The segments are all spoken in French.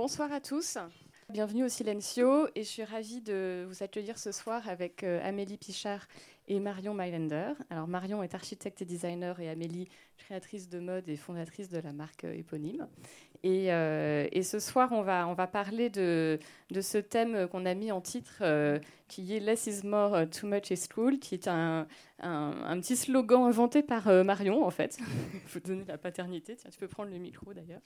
bonsoir à tous. Bienvenue au Silencio et je suis ravie de vous accueillir ce soir avec euh, Amélie Pichard et Marion Mylander. Alors Marion est architecte et designer et Amélie créatrice de mode et fondatrice de la marque euh, éponyme. Et, euh, et, ce soir, on va, on va parler de, de ce thème qu'on a mis en titre, qui est Less is more, too much is cool, qui est un, un, un petit slogan inventé par Marion, en fait. Faut donner la paternité. Tiens, tu peux prendre le micro d'ailleurs.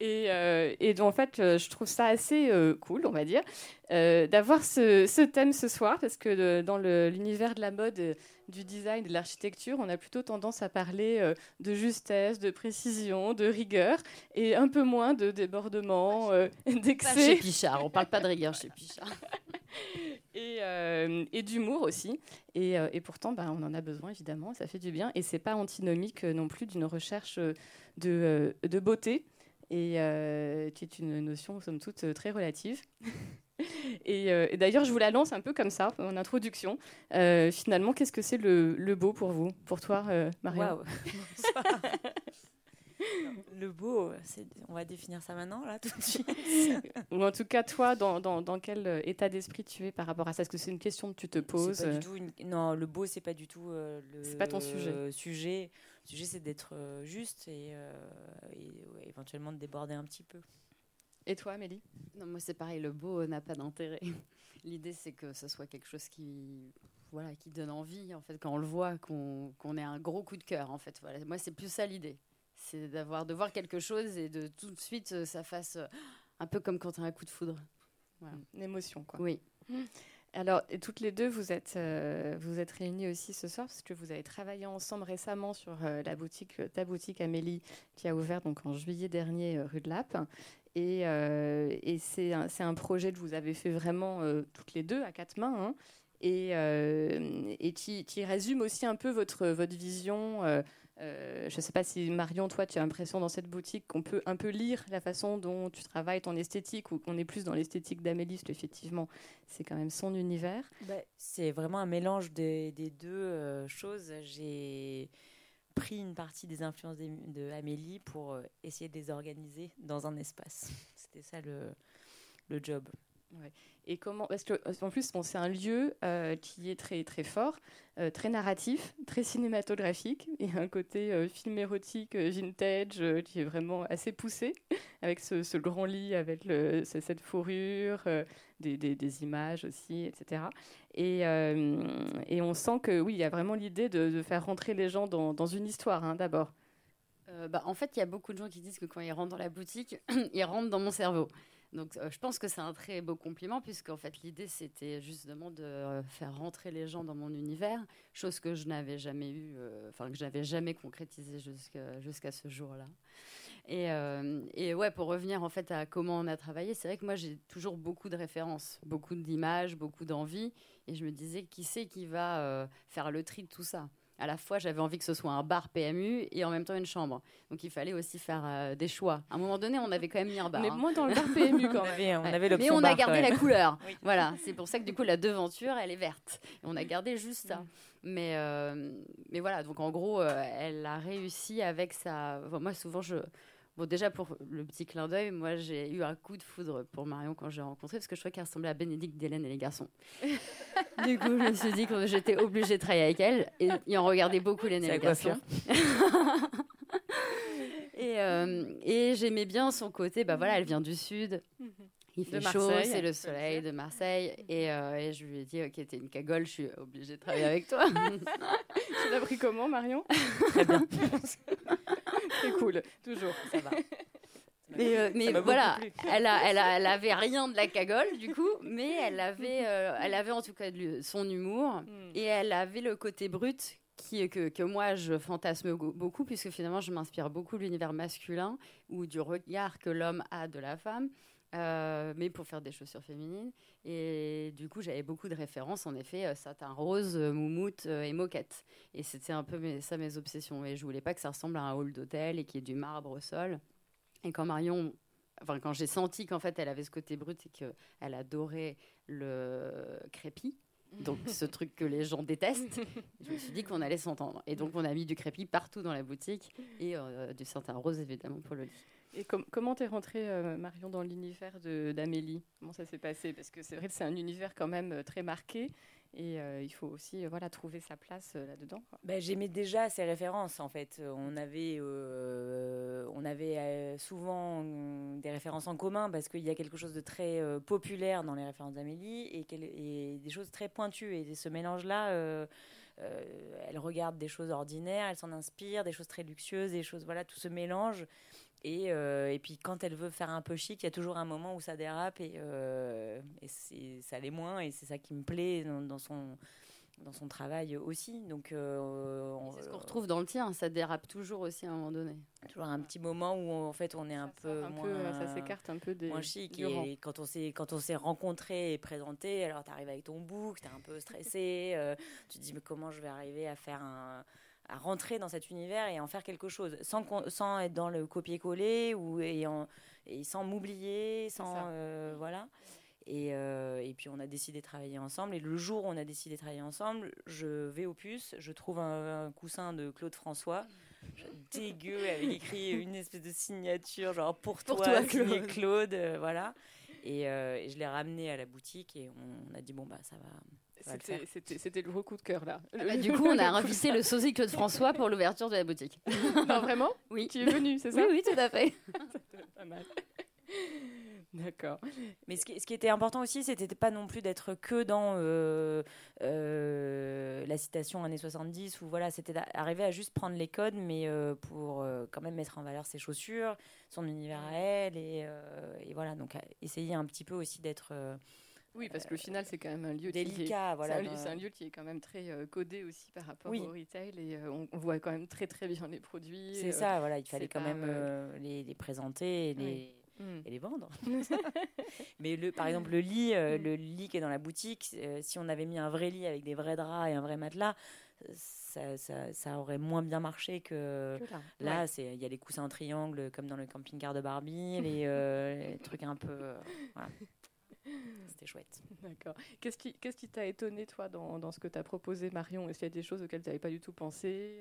Et, euh, et, donc, en fait, euh, je trouve ça assez euh, cool, on va dire, euh, d'avoir ce, ce, thème ce soir, parce que de, dans l'univers de la mode, du design, de l'architecture, on a plutôt tendance à parler de justesse, de précision, de rigueur, et un peu moins de débordement, d'excès. Chez Pichard, on parle pas de rigueur chez Pichard. et, et d'humour aussi. Et, et pourtant, bah, on en a besoin, évidemment, ça fait du bien. Et c'est pas antinomique non plus d'une recherche de, de beauté et euh, qui est une notion, somme toute, très relative. et, euh, et d'ailleurs, je vous la lance un peu comme ça, en introduction. Euh, finalement, qu'est-ce que c'est le, le, beau pour vous, pour toi, euh, Maria? Wow. Le beau, on va définir ça maintenant, là, tout de suite. Ou en tout cas, toi, dans, dans, dans quel état d'esprit tu es par rapport à ça? Est-ce que c'est une question que tu te poses pas du tout une... Non, le beau, c'est pas du tout euh, le c'est pas ton sujet. sujet. Le sujet, c'est d'être euh, juste et, euh, et ouais, éventuellement de déborder un petit peu. Et toi, Amélie? Non, moi, c'est pareil, le beau n'a pas d'intérêt. L'idée, c'est que ce soit quelque chose qui, voilà, qui donne envie, en fait, quand on le voit, qu'on qu ait un gros coup de cœur, en fait. Voilà. Moi, c'est plus ça l'idée. C'est d'avoir de voir quelque chose et de tout de suite, ça fasse un peu comme quand tu as un coup de foudre. Voilà. Une émotion, quoi. Oui. Alors, toutes les deux, vous êtes, euh, vous êtes réunies aussi ce soir parce que vous avez travaillé ensemble récemment sur euh, la boutique, ta boutique Amélie, qui a ouvert donc en juillet dernier euh, rue de Lappe. Et, euh, et c'est un, un, projet que vous avez fait vraiment euh, toutes les deux à quatre mains. Hein, et, euh, et qui, qui, résume aussi un peu votre, votre vision. Euh, je ne sais pas si Marion, toi, tu as l'impression dans cette boutique qu'on peut un peu lire la façon dont tu travailles ton esthétique ou qu'on est plus dans l'esthétique d'Amélie, parce qu'effectivement, c'est quand même son univers. Bah, c'est vraiment un mélange des, deux euh, choses. J'ai pris une partie des influences d'Amélie pour euh, essayer de les organiser dans un espace. C'était ça le job. Et comment Parce que en plus, c'est un lieu euh, qui est très très fort, euh, très narratif, très cinématographique, et un côté euh, film érotique vintage qui est vraiment assez poussé, avec ce, grand lit, avec cette fourrure, des, images aussi, etc. Et, on sent que oui, il y a vraiment l'idée de, faire rentrer les gens dans, dans une histoire, hein, d'abord. bah, en fait, il y a beaucoup de gens qui disent que quand ils rentrent dans la boutique, ils rentrent dans mon cerveau. Donc, euh, je pense que c'est un très beau compliment, puisqu'en fait, l'idée, c'était justement de euh, faire rentrer les gens dans mon univers, chose que je n'avais jamais eu, enfin, euh, que je n'avais jamais concrétisé jusqu'à jusqu ce jour-là. Et, ouais, pour revenir en fait à comment on a travaillé, c'est vrai que moi, j'ai toujours beaucoup de références, beaucoup d'images, beaucoup d'envie, et je me disais, qui c'est qui va faire le tri de tout ça? À la fois, j'avais envie que ce soit un bar PMU et en même temps une chambre. Donc il fallait aussi faire euh, des choix. À un moment donné, on avait quand même mis un bar. Mais hein. moins dans le bar PMU quand même. on avait, ouais. Mais on a gardé la couleur. oui. Voilà, c'est pour ça que du coup la devanture, elle est verte. Et on a gardé juste ça. Mm. Mais, euh, mais voilà, donc en gros, euh, elle a réussi avec sa. Moi, souvent, je. Bon, déjà, pour le petit clin d'œil, moi, j'ai eu un coup de foudre pour Marion quand j'ai rencontré, parce que je trouvais qu'elle ressemblait à Bénédicte d'Hélène et les garçons. du coup, je me suis dit que j'étais obligée de travailler avec elle, et, et on regardait beaucoup les, les garçons. et euh, et j'aimais bien son côté, bah voilà, elle vient du Sud. Il fait chaud, c'est le soleil de Marseille. Et, euh, et, je lui ai dit, ok, t'es une cagole, je suis obligée de travailler avec toi. tu l'as pris comment, Marion? Très bien. c'est cool, toujours, ça va. Mais, euh, mais voilà, elle, a, elle, a, elle, avait rien de la cagole du coup, mais elle avait, euh, elle avait en tout cas son humour mm. et elle avait le côté brut qui, que, que, moi je fantasme beaucoup, puisque finalement je m'inspire beaucoup de l'univers masculin ou du regard que l'homme a de la femme. Euh, mais pour faire des chaussures féminines. Et du coup, j'avais beaucoup de références, en effet, euh, satin rose, euh, moumoute euh, et moquette. Et c'était un peu mes, ça mes obsessions. Et je voulais pas que ça ressemble à un hall d'hôtel et qu'il y ait du marbre au sol. Et quand Marion, enfin, quand j'ai senti qu'en fait, elle avait ce côté brut et qu'elle adorait le crépi, donc ce truc que les gens détestent. Je me suis dit qu'on allait s'entendre. Et donc on a mis du crépi partout dans la boutique et du satin rose évidemment pour le lit. Et comment t'es rentrée, Marion, dans l'univers d'Amélie? Comment ça s'est passé? Parce que c'est vrai que c'est un univers quand même très marqué. Et euh, il faut aussi euh, voilà, trouver sa place euh, là-dedans. Ben, J'aimais déjà ces références, en fait. On avait, on avait souvent des références en commun parce qu'il y a quelque chose de très populaire dans les références d'Amélie et, des choses très pointues. Et ce mélange-là, elle regarde des choses ordinaires, elle s'en inspire, des choses très luxueuses, des choses, voilà, tout se mélange. Et, euh, et, puis quand elle veut faire un peu chic, il y a toujours un moment où ça dérape et, euh, et ça l'est moins. Et c'est ça qui me plaît dans, son, dans son travail aussi. Donc, euh, c'est ce qu'on retrouve dans le tien, ça dérape toujours aussi à un moment donné. Toujours un petit moment où en fait on est un peu moins, ça s'écarte un peu des moins chic. Et quand on s'est quand on s'est rencontré et présenté, alors tu arrives avec ton bouc, tu es un peu stressé, tu te dis mais comment je vais arriver à faire un à rentrer dans cet univers et en faire quelque chose, sans, sans être dans le copier-coller ou et, et sans m'oublier, sans euh, voilà. Et, euh, et, puis on a décidé de travailler ensemble. Et le jour où on a décidé de travailler ensemble, je vais au puce, je trouve un, coussin de Claude François, dégueu, avec écrit une espèce de signature, genre pour, toi, Claude. Claude euh, voilà. Et, et, je l'ai ramené à la boutique et on a dit bon bah ça va c'était le gros coup de cœur là. Ah bah, du coup, on a invité le sosie Claude François pour l'ouverture de la boutique. non, vraiment Oui. Tu es venu, c'est ça Oui, oui, tout à fait. pas mal. D'accord. Mais ce qui, ce qui, était important aussi, c'était pas non plus d'être que dans euh, euh, la citation années 70, ou voilà, c'était d'arriver à juste prendre les codes, mais euh, pour quand même mettre en valeur ses chaussures, son univers à elle, et, et voilà, donc essayer un petit peu aussi d'être oui, parce que le final, c'est quand même un lieu délicat. voilà, c'est un, lieu qui est quand même très euh, codé aussi par rapport au retail et euh, on, voit quand même très très bien les produits. C'est euh, ça, voilà, il fallait quand même les, les, présenter et les, et les vendre. Mais le, par exemple, le lit, mm. le lit qui est dans la boutique, si on avait mis un vrai lit avec des vrais draps et un vrai matelas, ça, ça, ça, aurait moins bien marché que, là. Il y a les coussins en triangle comme dans le camping-car de Barbie, les, les, trucs un peu. Voilà. C'était chouette. D'accord. Qu'est-ce qui t'a étonné, toi, dans, dans ce que tu as proposé, Marion? Est-ce qu'il y a des choses auxquelles tu n'avais pas du tout pensé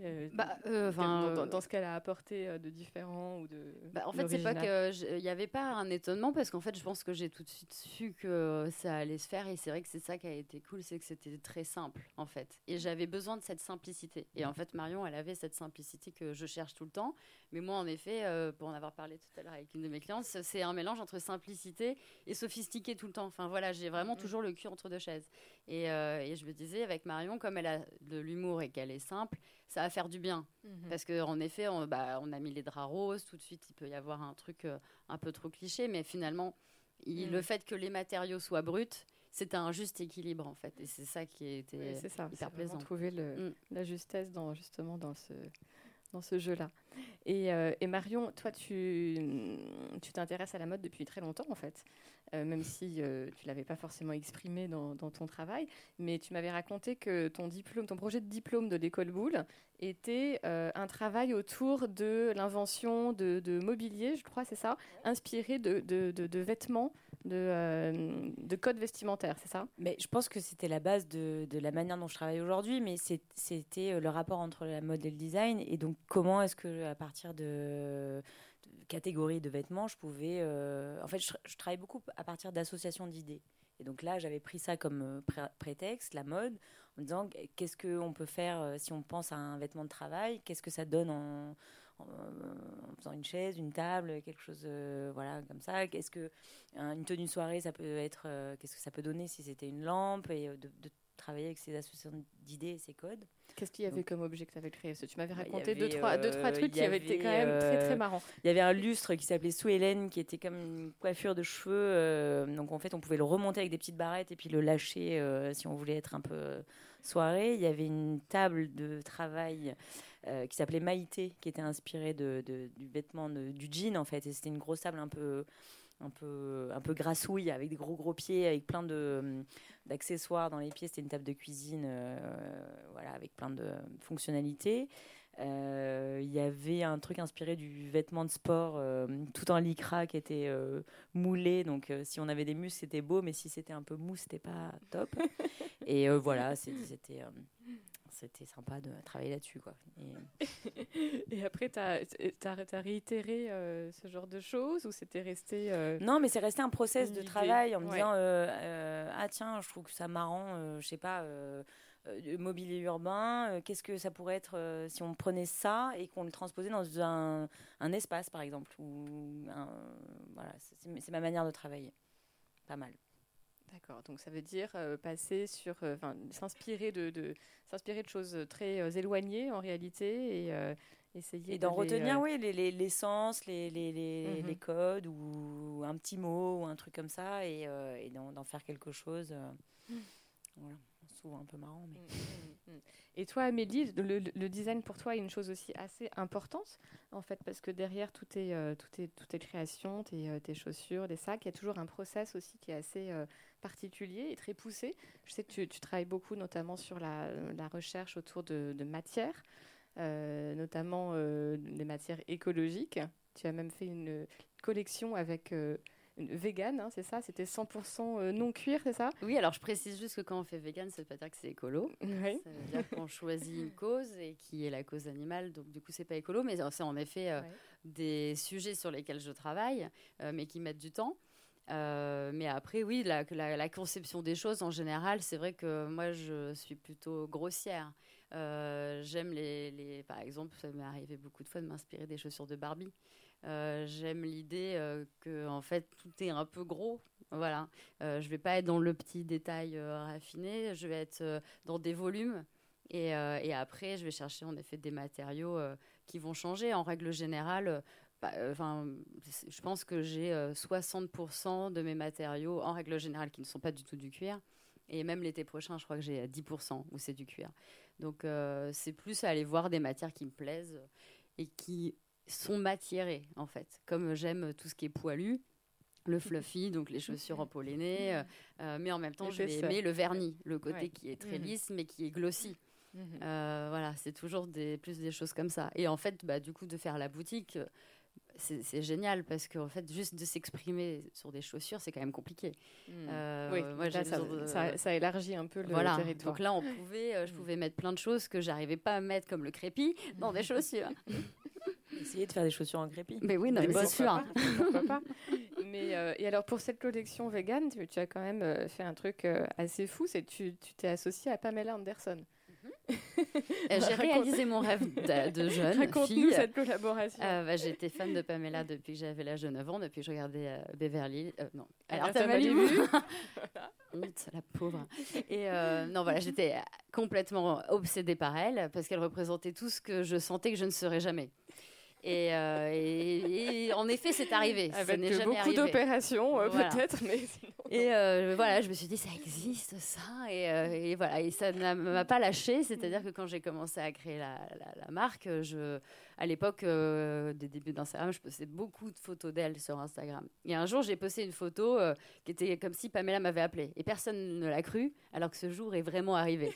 euh, euh, bah, euh, dans, dans, ce qu'elle a apporté de différent ou de bah, en fait c'est pas que il n'y avait pas un étonnement parce qu'en fait je pense que j'ai tout de suite su que ça allait se faire et c'est vrai que c'est ça qui a été cool c'est que c'était très simple en fait et j'avais besoin de cette simplicité et en fait Marion elle avait cette simplicité que je cherche tout le temps mais moi, en effet, euh, pour en avoir parlé tout à l'heure avec une de mes clientes, c'est un mélange entre simplicité et sophistiqué tout le temps. Enfin voilà, j'ai vraiment mm. toujours le cul entre deux chaises. Et, euh, et, je me disais, avec Marion, comme elle a de l'humour et qu'elle est simple, ça va faire du bien. Mm-hmm. Parce qu'en effet, on, bah, on, a mis les draps roses, tout de suite, il peut y avoir un truc euh, un peu trop cliché, mais finalement, il, mm. le fait que les matériaux soient bruts, c'est un juste équilibre en fait et c'est ça qui était c'est ça, hyper plaisant trouver le, mm. la justesse dans justement dans ce dans ce jeu-là. Et, euh, et, Marion, toi, tu tu t'intéresses à la mode depuis très longtemps, en fait, euh, même si euh, tu l'avais pas forcément exprimé dans, dans, ton travail. Mais tu m'avais raconté que ton diplôme, ton projet de diplôme de l'école Boulle était un travail autour de l'invention de, de, mobilier, je crois, c'est ça, inspiré de, de, de vêtements de, euh, de code vestimentaire, c'est ça? Mais je pense que c'était la base de, de, la manière dont je travaille aujourd'hui, mais c'était euh, le rapport entre la mode et le design. Et donc, comment est-ce que, à partir de, catégories de vêtements, je pouvais. Euh, en fait, je, travaille beaucoup à partir d'associations d'idées. Et donc là, j'avais pris ça comme prétexte, la mode, en me disant qu'est-ce qu'on peut faire si on pense à un vêtement de travail, qu'est-ce que ça donne en en faisant une chaise, une table, quelque chose, euh, voilà, comme ça. Qu'est-ce que une tenue de soirée, ça peut être, euh, qu'est-ce que ça peut donner si c'était une lampe et euh, de, travailler avec ces associations d'idées et ces codes. Qu'est-ce qu'il y avait comme objet que tu avais créé Tu m'avais bah, raconté deux, trois, deux, trois trucs qui avaient été quand même très, très marrants. Il y avait un lustre qui s'appelait Sue Hélène, qui était comme une coiffure de cheveux. donc, en fait, on pouvait le remonter avec des petites barrettes et puis le lâcher si on voulait être un peu soirée. Il y avait une table de travail euh, qui s'appelait Maïté, qui était inspirée de, du vêtement du jean en fait. Et c'était une grosse table un peu un peu un peu grassouille avec des gros gros pieds avec plein de d'accessoires dans les pieds. C'était une table de cuisine euh, voilà avec plein de fonctionnalités. Euh, il y avait un truc inspiré du vêtement de sport tout en lycra qui était moulé. Donc si on avait des muscles c'était beau mais si c'était un peu mou c'était pas top. Et voilà c'était c'était sympa de travailler là-dessus. Quoi. Et... après, tu as, réitéré euh, ce genre de choses ou c'était resté. Euh, non, mais c'est resté un process de travail en me disant euh, Ah, tiens, je trouve que ça marrant, je sais pas, mobilier urbain, qu'est-ce que ça pourrait être si on prenait ça et qu'on le transposait dans un, un espace, par exemple ou Voilà, c'est ma manière de travailler. Pas mal. D'accord, donc ça veut dire euh, passer sur, euh, s'inspirer de, de s'inspirer de choses très euh, éloignées en réalité et essayer et d'en retenir, oui, les, les, sens, les, les, les, les, mhm. codes ou un petit mot ou un truc comme ça et, et d'en, faire quelque chose. voilà souvent un peu marrant. Mais... Mm, mm, mm. Et toi, Amélie, le, le, design pour toi est une chose aussi assez importante, en fait, parce que derrière tout est, euh, tout est, tout est création, tes, euh, tes, chaussures, des sacs, il y a toujours un process aussi qui est assez euh, particulier et très poussé. Je sais que tu, tu travailles beaucoup, notamment sur la, la recherche autour de, de matières, notamment des matières écologiques. Tu as même fait une collection avec vegan, hein, c'est ça? C'était 100% euh, non cuir, c'est ça? Oui, alors je précise juste que quand on fait vegan, ça veut pas dire que c'est écolo. Ça veut dire qu'on choisit une cause et qui est la cause animale, donc du coup c'est pas écolo, mais c'est en effet euh, des sujets sur lesquels je travaille, euh, mais qui mettent du temps. Mais après, oui, la, conception des choses en général, c'est vrai que moi je suis plutôt grossière. J'aime les, par exemple, ça m'est arrivé beaucoup de fois de m'inspirer des chaussures de Barbie. Euh, j'aime l'idée euh, que en fait tout est un peu gros. Voilà, euh, je vais pas être dans le petit détail raffiné, je vais être dans des volumes. Et, après, je vais chercher en effet des matériaux qui vont changer. En règle générale, bah, enfin, je pense que j'ai 60% de mes matériaux, en règle générale, qui ne sont pas du tout du cuir. Et même l'été prochain, je crois que j'ai 10% où c'est du cuir. Donc, c'est plus aller voir des matières qui me plaisent et qui sont matiérés, en fait. Comme j'aime tout ce qui est poilu, le fluffy, donc les chaussures empollénées, euh, euh, mais en même temps, je vais aimer le vernis, le côté qui est très mhm. lisse, mais qui est glossy. Mhm. Euh, voilà, c'est toujours des, plus des choses comme ça. Et en fait, bah, du coup, de faire la boutique, c'est génial parce qu'en fait, juste de s'exprimer sur des chaussures, c'est quand même compliqué. Mhm. oui, moi, ça, ça, élargit un peu le voilà. territoire. Donc là, on pouvait, je pouvais mettre plein de choses que j'arrivais pas à mettre comme le crépi dans des chaussures. Essayer de faire des chaussures en crépi. Mais oui, non, mais, c'est sûr. Pourquoi pas mais, euh, et alors, pour cette collection vegan, tu, as quand même euh, fait un truc euh, assez fou, c'est que tu t'es associée à Pamela Anderson. Mhm. J'ai réalisé mon rêve de, jeune Raconte-nous cette collaboration. Bah, J'étais fan de Pamela depuis que j'avais l'âge de 9 ans, depuis que je regardais Beverly. non, alors t'as Malibu Honte, la pauvre. Et non, voilà, j'étais complètement obsédée par elle parce qu'elle représentait tout ce que je sentais que je ne serais jamais. Euh, et, en effet, c'est arrivé. Avec ça beaucoup d'opérations, euh, peut-être, mais Et euh, voilà, je me suis dit, ça existe, ça. Et, voilà, et ça ne m'a pas lâché. C'est-à-dire que quand j'ai commencé à créer la, marque, je, à l'époque des débuts d'Instagram, je postais beaucoup de photos d'elle sur Instagram. Et un jour, j'ai posté une photo qui était comme si Pamela m'avait appelée. Et personne ne l'a cru, alors que ce jour est vraiment arrivé.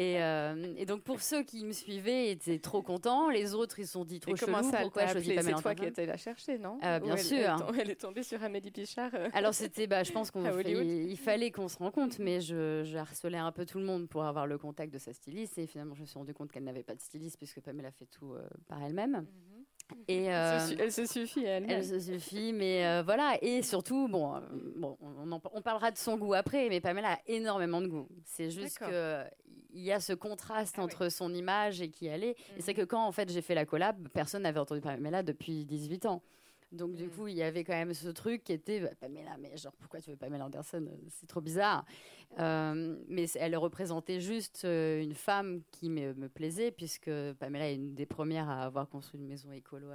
Euh, et, donc pour ceux qui me suivaient étaient trop contents, les autres ils se sont dit trop chelou, pourquoi je choisis C'est toi qui étais la chercher, non euh, Bien sûr. Elle, est tombée sur Amélie Pichard. Euh, Alors c'était, bah, je pense qu'on il fallait qu'on se rende compte, mais je, je, harcelais un peu tout le monde pour avoir le contact de sa styliste et finalement je me suis rendu compte qu'elle n'avait pas de styliste puisque Pamela fait tout par elle-même. Mhm. Et elle se suffit elle. Elle se suffit, mais voilà. Et surtout, bon, bon on, on, parlera de son goût après, mais Pamela a énormément de goût. C'est juste que il y a ce contraste ah entre son image et qui elle est. Et c'est mhm. que quand en fait j'ai fait la collab, personne n'avait entendu Pamela depuis 18 ans. Donc du mm. coup, il y avait quand même ce truc qui était bah, Pamela, mais genre pourquoi tu veux Pamela Anderson C'est trop bizarre. Euh, mais elle représentait juste euh, une femme qui me, me, plaisait puisque Pamela est une des premières à avoir construit une maison écolo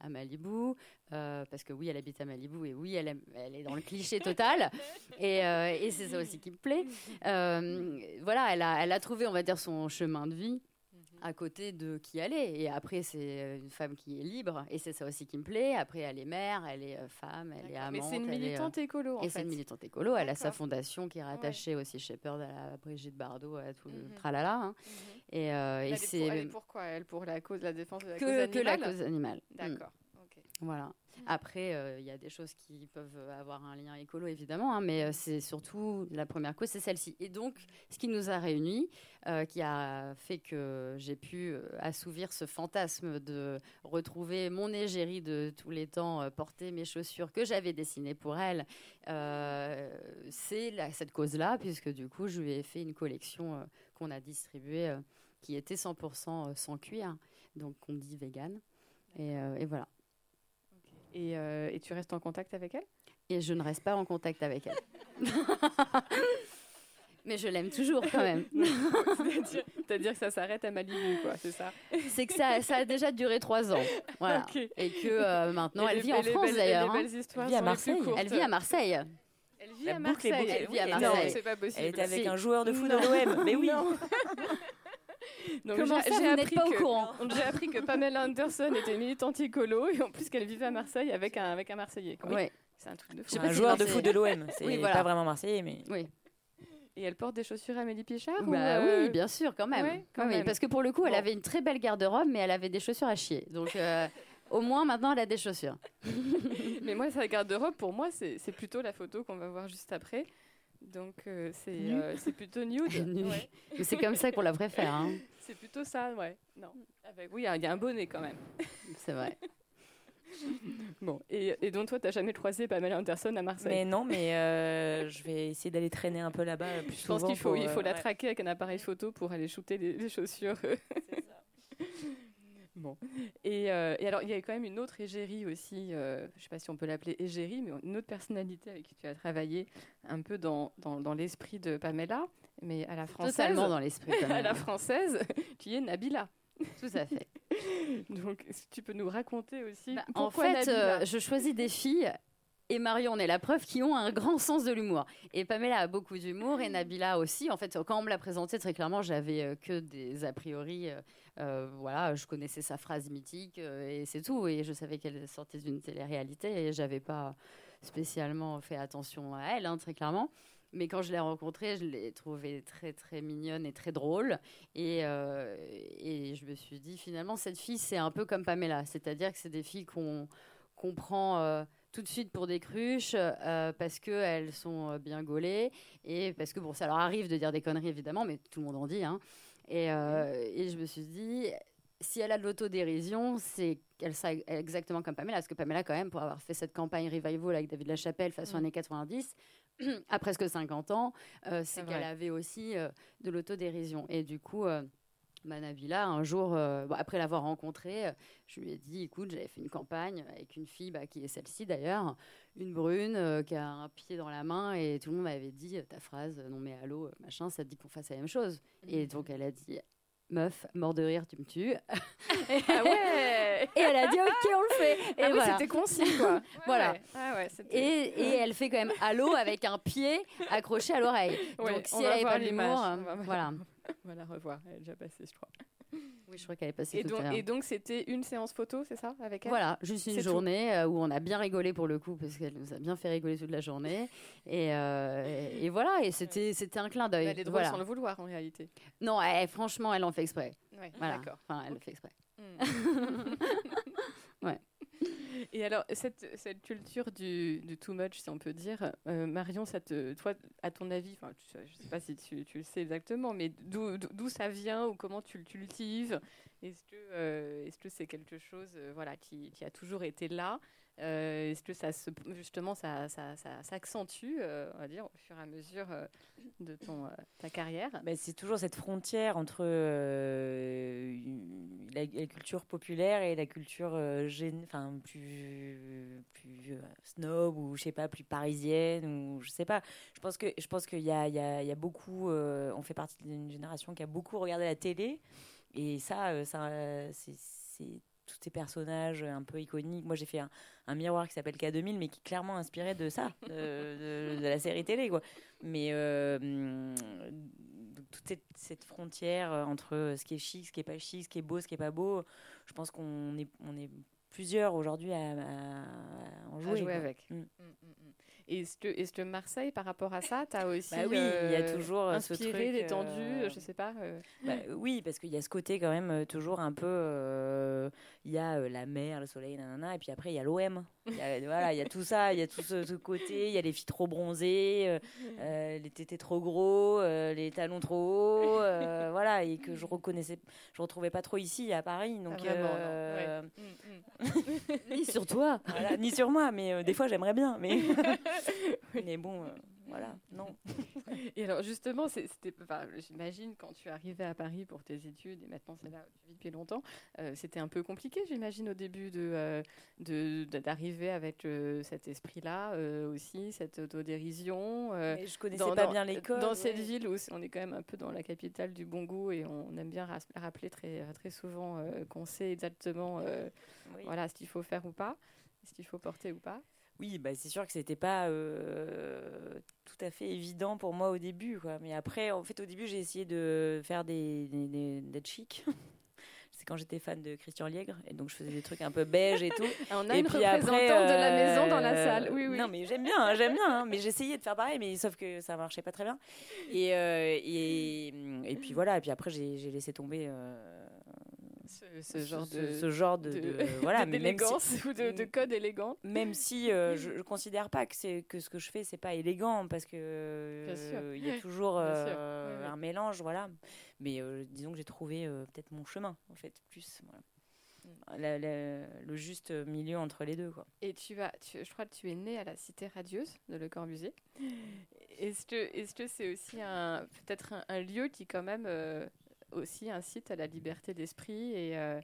à, Malibu. Euh, parce que oui, elle habite à Malibu et oui, elle, elle est dans le cliché total. et, et c'est ça aussi qui me plaît. voilà, elle a, elle a trouvé, on va dire, son chemin de vie à côté de qui elle est. Et après, c'est euh, une femme qui est libre, et c'est ça aussi qui me plaît. Après, elle est mère, elle est euh, femme, elle est amante. Mais c'est une militante euh, écolo, en Et c'est une militante écolo. Elle a sa fondation qui est rattachée aussi chez Shepherd à Brigitte Bardot, à tout le mhm. tralala. Hein. Mhm. Et, et c'est... Elle est pourquoi Elle pour la cause, la défense de la que, cause animale? Que la cause animale. Mm. D'accord. Voilà. Après, il y a des choses qui peuvent avoir un lien écolo, évidemment, hein, mais c'est surtout la première cause, c'est celle-ci. Et donc, ce qui nous a réunis, qui a fait que j'ai pu assouvir ce fantasme de retrouver mon égérie de tous les temps, porter mes chaussures que j'avais dessinées pour elle, c'est cette cause-là, puisque du coup, je lui ai fait une collection qu'on a distribuée qui était 100% sans cuir, donc on dit vegan. et voilà. Euh, et, tu restes en contact avec elle? Et je ne reste pas en contact avec elle. Mais je l'aime toujours quand même. C'est-à-dire que ça s'arrête à Malibu, quoi, c'est ça? C'est que ça, ça, a déjà duré trois ans. Voilà. Et que euh, maintenant, elle vit en France d'ailleurs. Hein. Elle vit à Marseille. Elle vit à Marseille. Elle vit à Marseille. Elle vit à Marseille. c'est pas possible. Elle était avec un joueur de foot de l'OM. Mais oui. Comment ça, vous n'êtes pas au courant J'ai appris que Pamela Anderson était militante écolo et en plus qu'elle vivait à Marseille avec un, avec un Marseillais. Oui. C'est un truc de fou. un joueur de foot de l'OM. C'est oui, pas vraiment Marseillais, mais. Oui. Et elle porte des chaussures Amélie Pichard bah, Oui, euh, bien sûr, quand même. quand même. Parce que pour le coup, elle avait une très belle garde-robe, mais elle avait des chaussures à chier. Donc. Euh, au moins, maintenant, elle a des chaussures. mais moi, sa garde-robe, pour moi, c'est plutôt la photo qu'on va voir juste après. Donc, euh, c'est plutôt nude. C'est comme ça qu'on la préfère. Hein. C'est plutôt ça, ouais. Non. Avec, oui, il y, a un bonnet quand même. C'est vrai. bon, et, et, donc toi, tu n'as jamais croisé Pamela Anderson à Marseille? Mais non, mais euh, je vais essayer d'aller traîner un peu là-bas plus Je pense qu'il faut, il faut la traquer avec un appareil photo pour aller shooter les, chaussures. C'est ça. bon. Et, euh, et, alors, il y a quand même une autre égérie aussi, euh, je ne sais pas si on peut l'appeler égérie, mais une autre personnalité avec qui tu as travaillé un peu dans, dans, dans l'esprit de Pamela mais à la française. Totalement dans l'esprit. à la française, tu es Nabila. Tout à fait. Donc, tu peux nous raconter aussi bah, pourquoi En fait, euh, je choisis des filles et Marion on est la preuve, qui ont un grand sens de l'humour. Et Pamela a beaucoup d'humour et Nabila aussi. En fait, quand on me l'a présentée, très clairement, j'avais que des a priori. Euh, voilà, je connaissais sa phrase mythique et c'est tout. Et je savais qu'elle sortait d'une télé-réalité et j'avais pas spécialement fait attention à elle, hein, très clairement. Mais quand je l'ai rencontrée, je l'ai trouvée très très mignonne et très drôle. Et, euh, et je me suis dit, finalement, cette fille, c'est un peu comme Pamela. C'est-à-dire que c'est des filles qu'on prend euh, tout de suite pour des cruches euh, parce qu'elles sont bien gaulées. Et parce que, bon, ça leur arrive de dire des conneries, évidemment, mais tout le monde en dit. Hein. Et, et je me suis dit, si elle a de l'autodérision, c'est qu'elle soit exactement comme Pamela. Parce que Pamela, quand même, pour avoir fait cette campagne revival avec David Lachapelle façon mmh. années 90, à presque 50 ans, euh, c'est qu'elle avait aussi euh, de l'autodérision. Et du coup, euh, Manavila, un jour, après l'avoir rencontrée, je lui ai dit, écoute, j'avais fait une campagne avec une fille, bah, qui est celle-ci d'ailleurs, une brune, qui a un pied dans la main, et tout le monde m'avait dit, ta phrase, non mais allô, machin, ça te dit qu'on fasse la même chose. Et mmh. donc elle a dit, meuf, mort de rire, tu me tues. ah ouais Et elle a dit, ok, on le fait. Et ah voilà. c'était concis, quoi. voilà. et, et, elle fait quand même allô avec un pied accroché à l'oreille. Donc si elle n'avait pas l'humour, voilà. La revoir, elle est déjà passée, je crois. Oui, je crois qu'elle est passée et donc, Et donc, c'était une séance photo, c'est ça, avec elle? Voilà, juste une journée euh, où on a bien rigolé pour le coup, parce qu'elle nous a bien fait rigoler toute la journée. Et, euh, et, voilà, et c'était, c'était un clin d'œil. Elle est drôle voilà. sans le vouloir, en réalité. Non, elle, franchement, elle en fait exprès. Ouais, voilà. d'accord. Enfin, elle le fait exprès. Hmm. ouais. Et alors, cette, cette culture du, too much, si on peut dire, euh, Marion, ça te, toi, à ton avis, je ne sais pas si tu, tu, le sais exactement, mais d'où ça vient ou comment tu le cultives? Est-ce que euh, est-ce que c'est quelque chose euh, voilà, qui, qui, a toujours été là? Euh, Est-ce que ça justement ça, ça, s'accentue, euh, on va dire, au fur et à mesure euh, de ton, ta carrière? Ben, C'est toujours cette frontière entre la, culture populaire et la culture enfin, plus, plus snob ou je sais pas, plus parisienne ou je sais pas. Je pense que je pense qu'il y y, y a beaucoup, on fait partie d'une génération qui a beaucoup regardé la télé et ça, ça c'est tous ces personnages un peu iconiques. Moi, j'ai fait un, miroir qui s'appelle K2000, mais qui est clairement inspiré de ça, de, la série télé. Quoi. Mais euh, toute cette, frontière entre ce qui est chic, ce qui est pas chic, ce qui est beau, ce qui est pas beau, je pense qu'on est, on est plusieurs aujourd'hui à, en jouer, avec. Mm. Mm, mm, Et est-ce que, Marseille, par rapport à ça, tu as aussi bah oui, il y a toujours inspiré ce truc, détendu, je sais pas. Bah, oui, parce qu'il y a ce côté quand même toujours un peu. Il y a la mer, le soleil, nanana, et puis après il y a l'OM. Voilà, il y a tout ça, il y a tout ce, côté, il y a les filles trop bronzées, les tétés trop gros, les talons trop hauts, voilà, et que je reconnaissais, je retrouvais pas trop ici à Paris, donc. Ah, ni sur toi, ni sur moi, mais euh, des fois j'aimerais bien, mais mais bon, euh, voilà, non. Et alors justement, c'était, j'imagine quand tu arrivais à Paris pour tes études et maintenant c'est là où tu vis depuis longtemps, euh, c'était un peu compliqué, j'imagine au début de, d'arriver avec cet esprit-là aussi, cette autodérision. je connaissais pas bien l'école. Dans cette ville où on est quand même un peu dans la capitale du bon goût et on aime bien rappeler très très souvent qu'on sait exactement voilà ce qu'il faut faire ou pas, ce qu'il faut porter ou pas. Oui, bah, c'est sûr que c'était pas euh, tout à fait évident pour moi au début. Quoi. Mais après, en fait, au début, j'ai essayé de faire des, d'être chic. c'est quand j'étais fan de Christian Liègre et donc je faisais des trucs un peu beige et tout. On a et une puis représentante de la maison dans la euh, salle. Oui, oui. Non, mais j'aime bien, hein, j'aime bien. Hein. mais j'essayais de faire pareil, mais sauf que ça marchait pas très bien. Et, euh, et, et, puis voilà. Et puis après, j'ai, laissé tomber ce, genre de, ce, genre de, voilà, d'élégance ou de, code élégant. Même si euh, je, ne considère pas que c'est que ce que je fais c'est pas élégant parce que il y a toujours euh, un mélange, voilà. Mais euh, disons que j'ai trouvé peut-être mon chemin en fait, plus. Voilà. Mm. le juste milieu entre les deux. Quoi. Et tu as, je crois que tu es né à la Cité radieuse de Le Corbusier. Est-ce que, est-ce que c'est aussi un, peut-être un, lieu qui quand même aussi incite à la liberté d'esprit et, euh,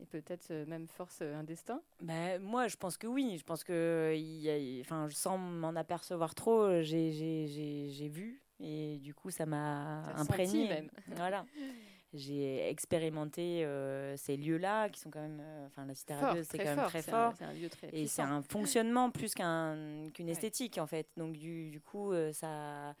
et peut-être euh, même force euh, un destin ben, Moi, je pense que oui. Je pense que, y a, enfin, sans m'en apercevoir trop, j'ai vu et du coup, ça m'a imprégné. Même. Voilà. J'ai expérimenté ces lieux-là qui sont quand même, enfin, la cité radieuse, c'est quand même très fort. Un, un lieu très et c'est un fonctionnement plus qu'une esthétique en fait. Donc du, du coup, ça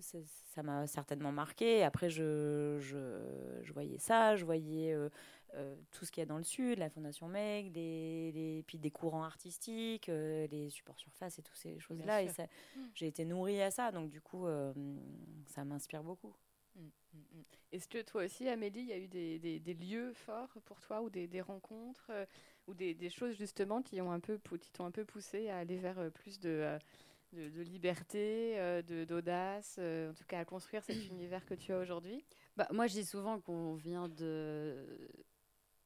ça m'a certainement marqué. Après, je, je, voyais ça, je voyais euh, euh, tout ce qu'il y a dans le sud, la Fondation Meg, les, puis des courants artistiques, euh, les supports surface et toutes ces choses-là. Et mmh. j'ai été nourrie à ça, donc du coup, ça m'inspire beaucoup. Mmh, mmh, Est-ce que toi aussi, Amélie, il y a eu des, des, lieux forts pour toi ou des, des rencontres ou des, choses justement qui ont un peu qui t'ont un peu poussé à aller vers plus de de, liberté, euh, d'audace, euh, en tout cas à construire cet univers que tu as aujourd'hui bah, Moi, je dis souvent qu'on vient de.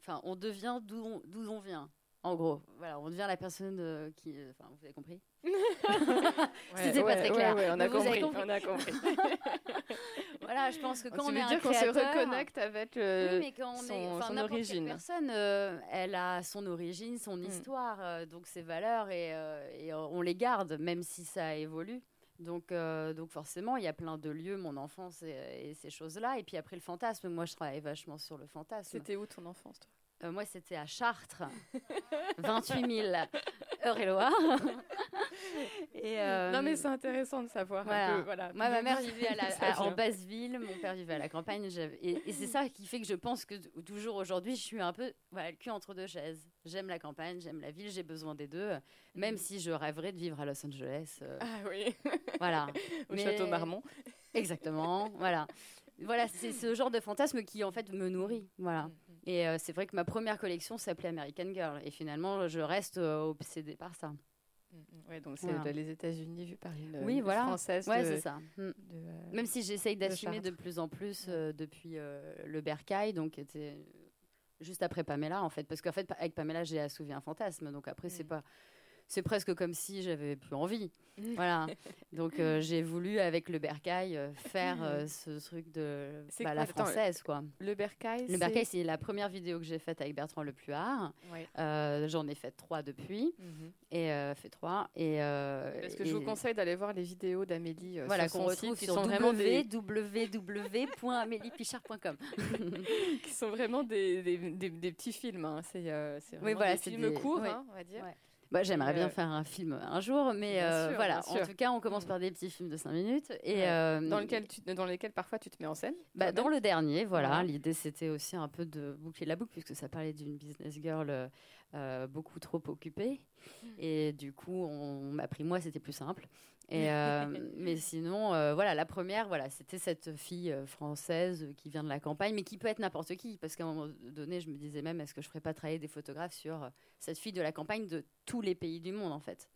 Enfin, on devient d'où on, on vient. En gros, voilà, on devient la personne euh, qui. Enfin, vous avez compris? C'était pas très clair. on, a compris, on a compris. voilà, je pense que quand on est dire qu'on se reconnecte avec oui, mais quand on son, est, son origine. personne, elle a son origine, son hmm. histoire, donc ses valeurs, et, et, on les garde, même si ça évolue. Donc, donc forcément, il y a plein de lieux, mon enfance et, et ces choses-là. Et puis après, le fantasme. Moi, je travaille vachement sur le fantasme. C'était où ton enfance, toi? Euh, moi, c'était à Chartres, 28 000 heures et loire. et, euh, non, mais c'est intéressant de savoir. Voilà. Moi, ma mère vivait en basse ville, mon père vivait à la campagne. Et, c'est ça qui fait que je pense que toujours aujourd'hui, je suis un peu voilà, le cul entre deux chaises. J'aime la campagne, j'aime la ville, j'ai besoin des deux, même mm. si je rêverais de vivre à Los Angeles. Euh, ah oui. Voilà. Au château Marmont. Exactement. voilà. Voilà, c'est ce genre de fantasme qui en fait me nourrit. Voilà. Et euh, c'est vrai que ma première collection s'appelait American Girl. Et finalement, je reste euh, obsédée par ça. Mm, mm. Ouais, donc c'est les États-Unis vu par une, oui, voilà. française. Ouais, c'est ça. Mm. Euh, Même si j'essaye d'assumer de, plus en plus depuis le Bercail, donc était juste après Pamela en fait, parce qu'en fait avec Pamela j'ai assouvi un fantasme, donc après c'est pas c'est presque comme si j'avais plus envie. voilà. Donc euh, j'ai voulu avec le bercail euh, faire euh, ce truc de bah, la française quoi. Le bercail. Le bercail c'est la première vidéo que j'ai faite avec Bertrand Le J'en ai fait trois depuis mhm. et fait trois et. Parce que je vous conseille d'aller voir les vidéos d'Amélie. voilà qu'on retrouve qui sur sont www.améliepichard.com. qui sont vraiment des, des, des, petits films. Hein. C'est oui, voilà, des films courts, hein, on va dire. Bah, J'aimerais bien faire un film un jour, mais voilà. En tout cas, on commence mm. par des petits films de 5 minutes. Et, dans, lequel tu, dans lesquels parfois tu te mets en scène bah, Dans le dernier, voilà. L'idée, c'était aussi un peu de boucler la boucle, puisque ça parlait d'une business girl beaucoup trop occupée. Mm. Et du coup, on m'a pris moi, c'était plus simple. Et, euh, mais sinon, euh, voilà, la première, voilà, c'était cette fille euh, française qui vient de la campagne, mais qui peut être n'importe qui. Parce qu'à un moment donné, je me disais même, est-ce que je ferais pas travailler des photographes sur cette fille de la campagne de tous les pays du monde, en fait?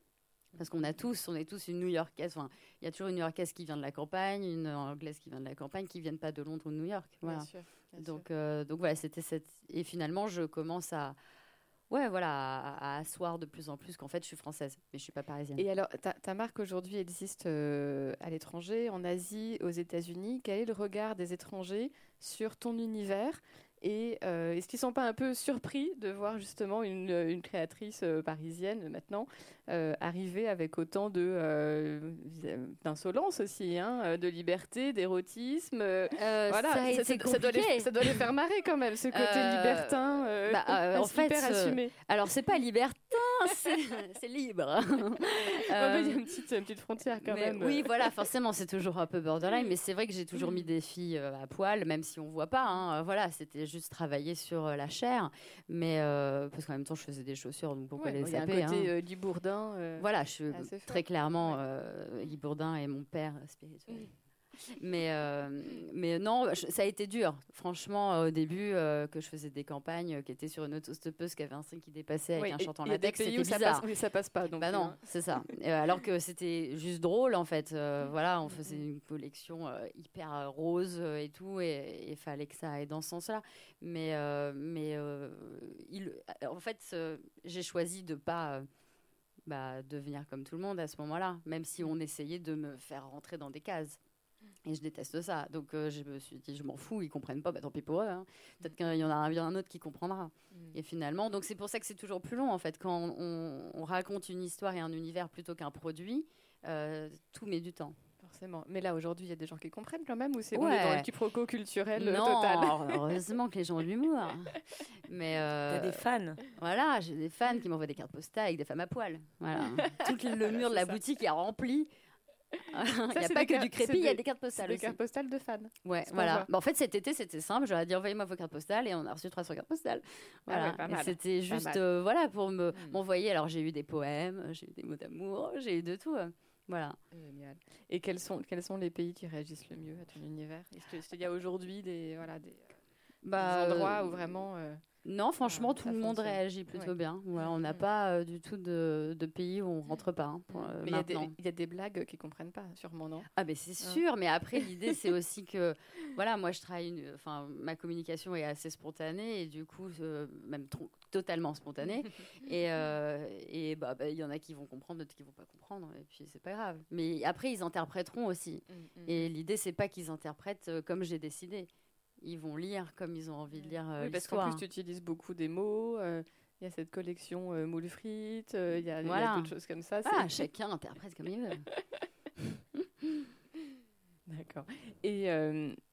Parce qu'on a tous, on est tous une New-Yorkaise. Enfin, il y a toujours une New-Yorkaise qui vient de la campagne, une Anglaise qui vient de la campagne, qui viennent pas de Londres ou de New York. Voilà. Bien sûr, donc, donc voilà, c'était cette. Et finalement, je commence à, ouais, voilà, à, asseoir de plus en plus qu'en fait, je suis française, mais je suis pas parisienne. Et alors, ta, marque aujourd'hui existe euh, à l'étranger, en Asie, aux États-Unis. Quel est le regard des étrangers sur ton univers? Et euh, est-ce qu'ils ne sont pas un peu surpris de voir justement une, créatrice euh, parisienne maintenant euh, arriver avec autant de d'insolence aussi, hein, de liberté, d'érotisme voilà, ça, ça, doit les, ça, doit les, faire marrer quand même, ce côté libertin, bah, en fait, assumé. alors c'est pas libertin, c'est libre. il y a une petite, une petite frontière quand même. Oui, voilà, forcément, c'est toujours un peu borderline, mais c'est vrai que j'ai toujours mis des filles à poil, même si on voit pas. Hein, voilà, c'était juste travailler sur euh, la chair, mais euh, parce qu'en même temps, je faisais des chaussures, donc pourquoi les saper Il y a un côté hein. Guy Bourdin. voilà, je suis très clairement Guy Bourdin et mon père spirituel. Mais, euh, mais non, ça a été dur. Franchement, au début, euh, que je faisais des campagnes euh, qui étaient sur une autostoppeuse qui avait un signe qui dépassait avec un chantant latex, c'était bizarre. Ça passe, oui, ça passe pas. Donc bah non, c'est ça. alors que c'était juste drôle, en fait. voilà, on faisait une collection hyper rose et tout, et il fallait que ça aille dans ce sens-là. Mais, mais il, en fait, j'ai choisi de pas... Bah, devenir comme tout le monde à ce moment-là, même si on essayait de me faire rentrer dans des cases. Et je déteste ça. Donc euh, je me suis dit, je m'en fous, ils comprennent pas, bah, tant pis pour eux. Hein. Peut-être qu'il y en a un, un autre qui comprendra. Mm. Et finalement, donc c'est pour ça que c'est toujours plus long en fait. Quand on, raconte une histoire et un univers plutôt qu'un produit, euh, tout met du temps. Forcément. Mais là, aujourd'hui, il y a des gens qui comprennent quand même ou c'est ouais. dans le quiproquo culturel euh, total heureusement que les gens ont de l'humour. Mais euh, T'as des fans. Voilà, j'ai des fans qui m'envoient des cartes postales avec des femmes à poil. Voilà. Tout le mur de la boutique est rempli il n'y a pas que du crépi, il y a des cartes postales Des cartes postales de fans. Ouais, voilà. Bah, en fait, cet été, c'était simple. J'aurais dit envoyez-moi vos cartes postales et on a reçu 300 cartes postales. Ah voilà. c'était juste euh, voilà, pour me, hmm. m'envoyer. Alors, j'ai eu des poèmes, j'ai eu des mots d'amour, j'ai eu de tout. Euh, voilà. Génial. Et quels sont, quels sont les pays qui réagissent le mieux à ton univers? Est-ce qu'il y a aujourd'hui des, voilà, des, bah, endroits où vraiment. Euh, non, franchement, tout le monde réagit plutôt bien. on n'a mm. pas euh, du tout de, pays où on rentre pas. Hein, euh, mais il y, a des blagues qui comprennent pas, sûrement, non? Ah, mais c'est sûr. Mais après, l'idée, c'est aussi que, voilà, moi, je travaille, enfin, ma communication est assez spontanée et du coup, euh, même totalement spontanée. et et bah, bah, il y en a qui vont comprendre, d'autres qui vont pas comprendre. Et puis, c'est pas grave. Mais après, ils interpréteront aussi. Mm, mm, et l'idée, c'est pas qu'ils interprètent comme j'ai décidé ils vont lire comme ils ont envie de lire euh, oui, Parce qu'en plus, tu utilises beaucoup des mots. Euh, il y a cette collection euh, moule frites, il y a, voilà. d'autres choses comme ça. Ah, chacun interprète comme il veut. D'accord. Et,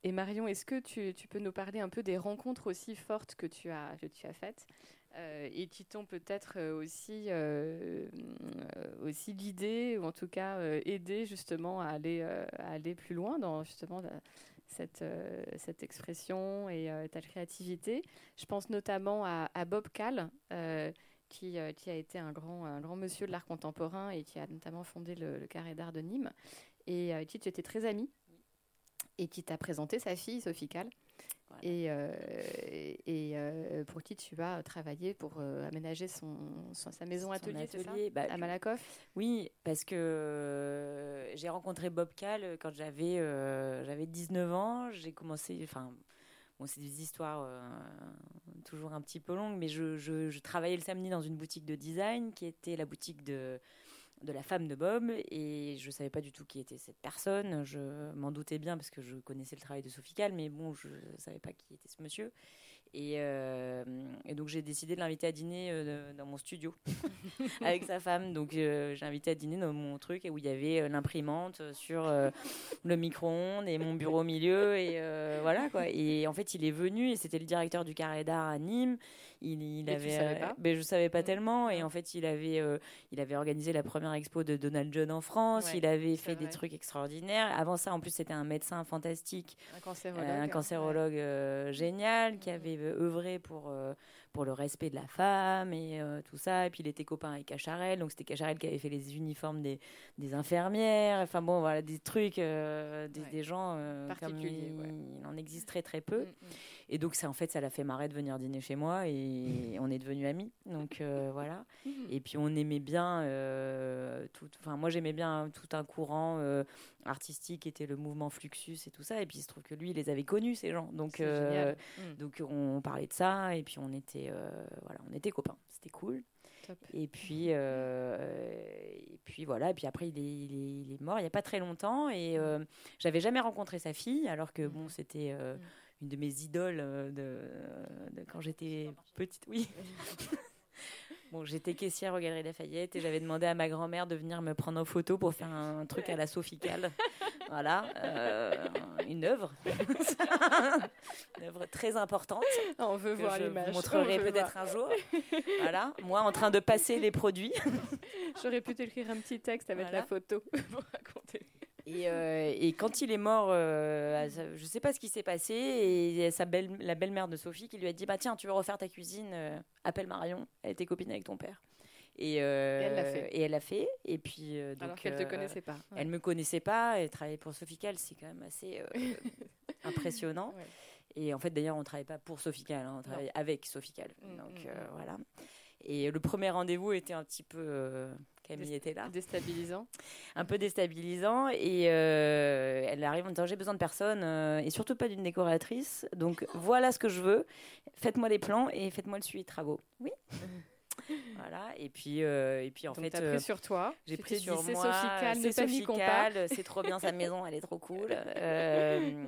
et, Marion, est-ce que tu, tu, peux nous parler un peu des rencontres aussi fortes que tu as, que tu as faites et qui t'ont peut-être aussi, aussi guidé, ou en tout cas aidé justement à aller, à aller plus loin dans justement cette, euh, cette expression et euh, ta créativité. Je pense notamment à, Bob Kahl, euh, qui, a été un grand, monsieur de l'art contemporain et qui a notamment fondé le, Carré d'art de Nîmes, et qui tu étais très amie, et qui t'a présenté sa fille, Sophie Kahl. Et, et euh, pour qui tu vas travailler pour euh, aménager son, sa maison atelier, atelier bah, à Malakoff Oui, parce que euh, j'ai rencontré Bob Kahl quand j'avais j'avais 19 ans. J'ai commencé, enfin, bon, c'est des histoires toujours un petit peu longues, mais je, je, travaillais le samedi dans une boutique de design qui était la boutique de de la femme de Bob et je savais pas du tout qui était cette personne. Je m'en doutais bien parce que je connaissais le travail de Sophie Cal, mais bon, je savais pas qui était ce monsieur. Et, euh, et, donc j'ai décidé de l'inviter à dîner euh, dans mon studio avec sa femme. Donc euh, j'ai invité à dîner dans mon truc où il y avait l'imprimante sur le micro-ondes et mon bureau au milieu. Et voilà quoi. Et en fait, il est venu et c'était le directeur du Carré d'Art à Nîmes. Il, il avait, savais pas ben, je savais pas tellement. Et en fait, il avait, il avait organisé la première expo de Donald John en France. il avait fait des trucs extraordinaires. Avant ça, en plus, c'était un médecin fantastique, un cancérologue, un cancérologue génial qui avait œuvrer pour, euh, pour le respect de la femme et euh, tout ça. Et puis il était copain avec Cacharel, donc c'était Cacharel qui avait fait les uniformes des, des infirmières. Enfin bon, voilà, des trucs, euh, des, gens comme il, en existe très très peu. Mm, mm. Et donc ça, en fait, ça l'a fait marrer de venir dîner chez moi et on est devenus amis. Donc voilà. Mm. Et puis on aimait bien, tout, enfin moi j'aimais bien tout un courant artistique était le mouvement Fluxus et tout ça. Et puis il se trouve que lui, il les avait connus ces gens. Donc donc on parlait de ça et puis on était, euh, voilà, on était copains. C'était cool. Et puis, euh, et puis voilà. Et puis après, il est, il est, mort il n'y a pas très longtemps. Et euh, j'avais jamais rencontré sa fille, alors que bon, c'était une de mes idoles de, quand j'étais petite. Oui. Bon, j'étais caissière au Galeries Lafayette et j'avais demandé à ma grand-mère de venir me prendre en photo pour faire un truc à la Sofical. voilà, euh, une œuvre, une œuvre très importante. On veut voir l'image. Je montrerai peut-être un jour. Voilà, moi en train de passer les produits. J'aurais pu t'écrire un petit texte avec la photo pour raconter. Euh, et, quand il est mort, euh, je ne sais pas ce qui s'est passé, et sa belle, la belle-mère de Sophie qui lui a dit bah tiens, tu veux refaire ta cuisine, euh, appelle Marion, elle était copine avec ton père. Et, elle l'a fait. Et elle l'a fait. Et puis donc, alors qu'elle te connaissait pas. Elle me connaissait pas. Elle travaillait pour Sofical, c'est quand même assez impressionnant. Et en fait, d'ailleurs, on travaillait pas pour Sofical, hein, on travaillait avec Sofical. Mm, donc mm, mm. voilà. Et le premier rendez-vous était un petit peu Camille était là. Déstabilisant. Un peu déstabilisant. Et euh, elle arrive en disant J'ai besoin de personne euh, et surtout pas d'une décoratrice. Donc voilà ce que je veux. Faites-moi des plans et faites-moi le suivi de travaux. Oui. voilà. Et puis euh, et puis en fait as pris sur toi. j'ai pris sur moi c'est Sofical c'est trop bien sa maison elle est trop cool.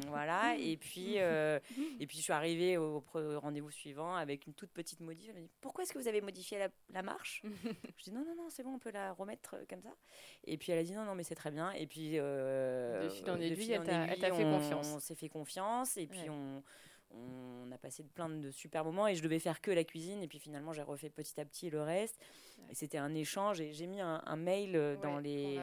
Voilà. Et puis et puis je suis arrivée au, rendez-vous suivant avec une toute petite modif. Elle m'a dit pourquoi est-ce que vous avez modifié la, la marche? Je dis non non non c'est bon on peut la remettre comme ça. Et puis elle a dit non non mais c'est très bien. Et puis de fil en aiguille, elle t'a fait confiance. on s'est fait confiance. Et puis on on a passé plein de super moments et je devais faire que la cuisine et puis finalement j'ai refait petit à petit le reste. Et c'était un échange et j'ai mis un, mail euh, dans les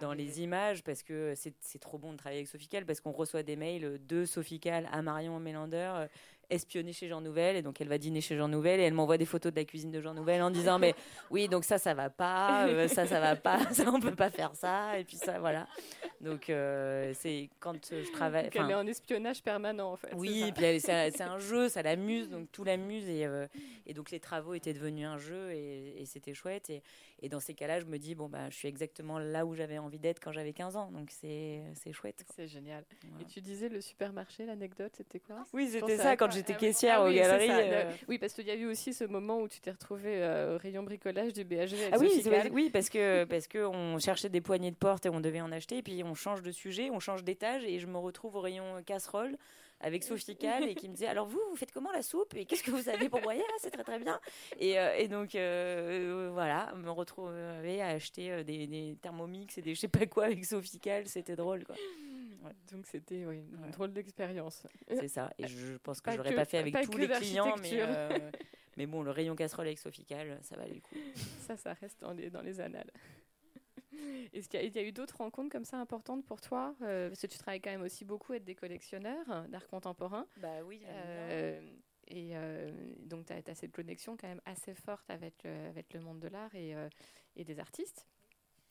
dans les images parce que c'est trop bon de travailler avec Sofical parce qu'on reçoit des mails de Sofical à Marion Mélander euh, espionner chez Jean Nouvel. Et donc elle va dîner chez Jean Nouvel et elle m'envoie des photos de la cuisine de Jean Nouvel en disant mais oui donc ça ça va pas euh, ça ça va pas ça on peut pas faire ça. Et puis ça voilà. Donc euh, c'est quand je travaille elle est en espionnage permanent en fait oui puis c'est un jeu ça l'amuse donc tout l'amuse. Et, euh, et donc les travaux étaient devenus un jeu et, et c'était chouette. Et, et dans ces cas-là je me dis bon bah je suis exactement là où j'avais envie d'être quand j'avais 15 ans donc c'est chouette c'est génial et tu disais le supermarché l'anecdote c'était quoi? Oui c'était ça quand j'étais caissière ah, aux galeries. Euh. Oui, parce qu'il y a eu aussi ce moment où tu t'es retrouvée euh, au rayon bricolage du BHG. ah oui, oui, parce que parce que on cherchait des poignées de porte et on devait en acheter. Et puis on change de sujet, on change d'étage et je me retrouve au rayon casserole avec Sophie Cal et qui me disait alors vous vous faites comment la soupe et qu'est-ce que vous avez pour broyer? Ah, c'est très très bien et, euh, et donc voilà me retrouver à acheter des, des, thermomix et des je sais pas quoi avec Sophie Cal c'était drôle quoi donc c'était une drôle d'expérience. C'est ça. Et je pense que je n'aurais pas fait avec tous les clients, mais, euh, mais bon, le rayon casserole avec Sofical, ça valait le coup. Ça, ça reste dans les, dans les annales. Est-ce qu'il y, a eu d'autres rencontres comme ça importantes pour toi euh, Parce que tu travailles quand même aussi beaucoup avec des collectionneurs d'art contemporain. Bah oui. Euh, et donc, tu as, as, cette connexion quand même assez forte avec, avec le monde de l'art et, et des artistes.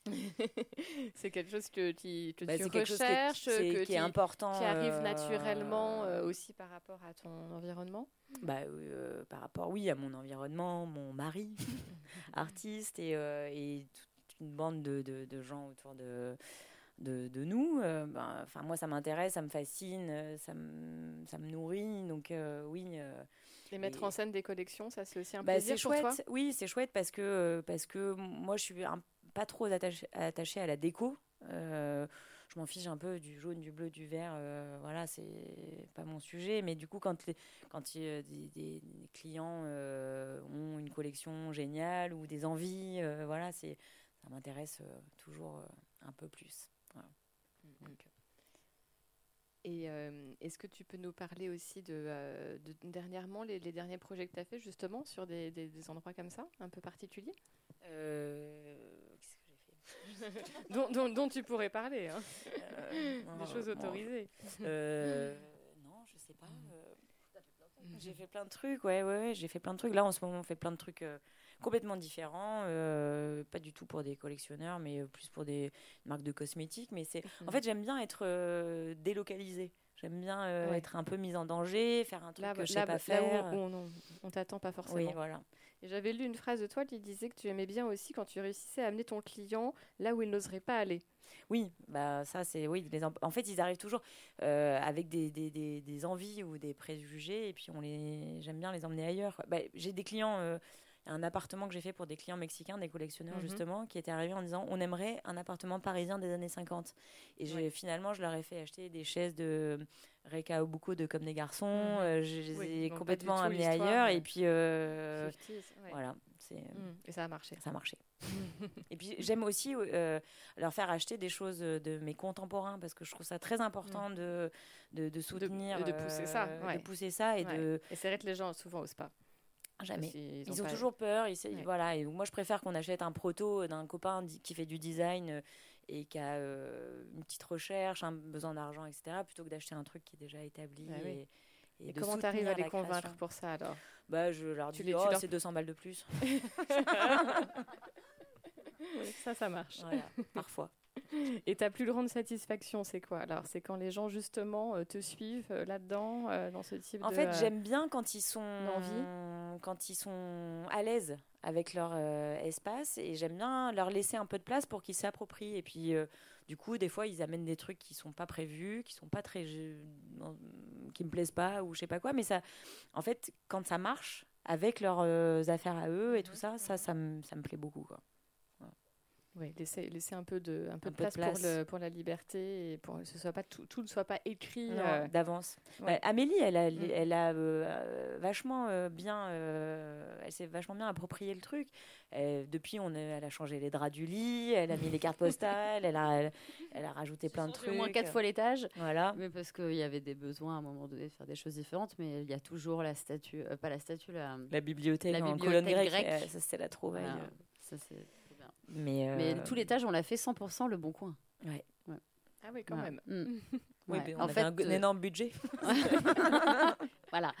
c'est quelque chose que, tu, que bah, tu recherches, qui, est important, qui arrive naturellement euh, euh, aussi par rapport à ton environnement. Bah, euh, par rapport, oui, à mon environnement, mon mari, artiste et, et, toute une bande de, de, de gens autour de de, de, nous. Ben, enfin, moi, ça m'intéresse, ça me fascine, ça me, ça me nourrit. Donc, oui. et mettre en scène des collections, ça, c'est aussi un bah, plaisir pour toi Oui, c'est chouette parce que, parce que moi, je suis un pas trop attaché, à la déco. Euh, je m'en fiche un peu du jaune, du bleu, du vert. voilà, c'est pas mon sujet. Mais du coup, quand, les, quand des, des, clients ont une collection géniale ou des envies, voilà, c'est ça m'intéresse toujours un peu plus. Voilà. Mm, mm. Et est-ce que tu peux nous parler aussi de, dernièrement, les, derniers projets que tu as fait justement sur des, des, endroits comme ça, un peu particuliers? Euh, Qu'est-ce que j'ai fait? Dont, tu pourrais parler, hein. euh, des choses autorisées. Euh, non, je sais pas. J'ai fait plein de trucs, ouais, ouais, j'ai fait plein de trucs. Là, en ce moment, on fait plein de trucs complètement différents, euh, pas du tout pour des collectionneurs, mais euh, plus pour des marques de cosmétiques. Mais c'est, en mhm. fait, j'aime bien être euh, délocalisée. J'aime bien être un peu mise en danger, faire un truc que je sais pas faire. Là on, on, t'attend pas forcément. Oui, voilà. Et j'avais lu une phrase de toi qui disait que tu aimais bien aussi quand tu réussissais à amener ton client là où il n'oserait pas aller. Oui, bah ça c'est oui. Les en fait, ils arrivent toujours avec des, des, des, des, envies ou des préjugés, et puis on les j'aime bien les emmener ailleurs. Bah, j'ai des clients un appartement que j'ai fait pour des clients mexicains, des collectionneurs mhm. justement, qui étaient arrivés en disant on aimerait un appartement parisien des années 50. Et finalement, je leur ai fait acheter des chaises de Reka Obuko de Comme des garçons. Mhm. Euh, je les ai complètement amenés ailleurs. Et puis, euh, voilà. Mhm. Et ça a marché. Ça a marché. et puis j'aime aussi euh, leur faire acheter des choses de mes contemporains parce que je trouve ça très important de, de, soutenir. De, de pousser ça. De pousser ça et de. Et c'est vrai que les gens souvent osent pas. Jamais. Ils, ont, toujours peur. voilà. Et moi, je préfère qu'on achète un proto d'un copain qui fait du design euh, et qui a euh, une petite recherche, un besoin d'argent, etc., plutôt que d'acheter un truc qui est déjà établi. Bah et, et, comment tu arrives à les convaincre pour ça alors? Bah, Je leur dis, oh, c'est 200 balles de plus. ça, ça marche. parfois. Et ta plus grande satisfaction, c'est quoi Alors, c'est quand les gens justement euh, te suivent euh, là-dedans, euh, dans ce type en de. En fait, j'aime bien quand ils sont quand ils sont à l'aise avec leur espace, et j'aime bien leur laisser un peu de place pour qu'ils s'approprient. Et puis, du coup, des fois, ils amènent des trucs qui sont pas prévus, qui sont pas très, qui me plaisent pas ou je sais pas quoi. Mais ça, en fait, quand ça marche avec leurs affaires à eux et tout ça, ça, ça me, ça me plaît beaucoup, quoi. Oui, laisser, laisser un peu de, un peu de, place, Pour, le, pour, la liberté et pour que ce soit pas tout, tout ne soit pas écrit euh, d'avance. Amélie, elle a, mm. elle a euh, vachement euh, bien, elle s'est vachement bien approprié le truc. depuis, on elle a changé les draps du lit, elle a mis les cartes postales, elle a, elle, a rajouté plein de trucs. Au moins quatre fois l'étage. Voilà. Mais parce qu'il y avait des besoins à un moment donné de faire des choses différentes, mais il y a toujours la statue, pas la statue, la, la bibliothèque la en colonne grecque. ça, c'était la trouvaille. Ça, c'est mais, mais tout l'étage, on l'a fait 100% le bon coin. Ouais. Ah oui, quand même. Mm. Oui, on en avait fait, un, euh, énorme budget. voilà.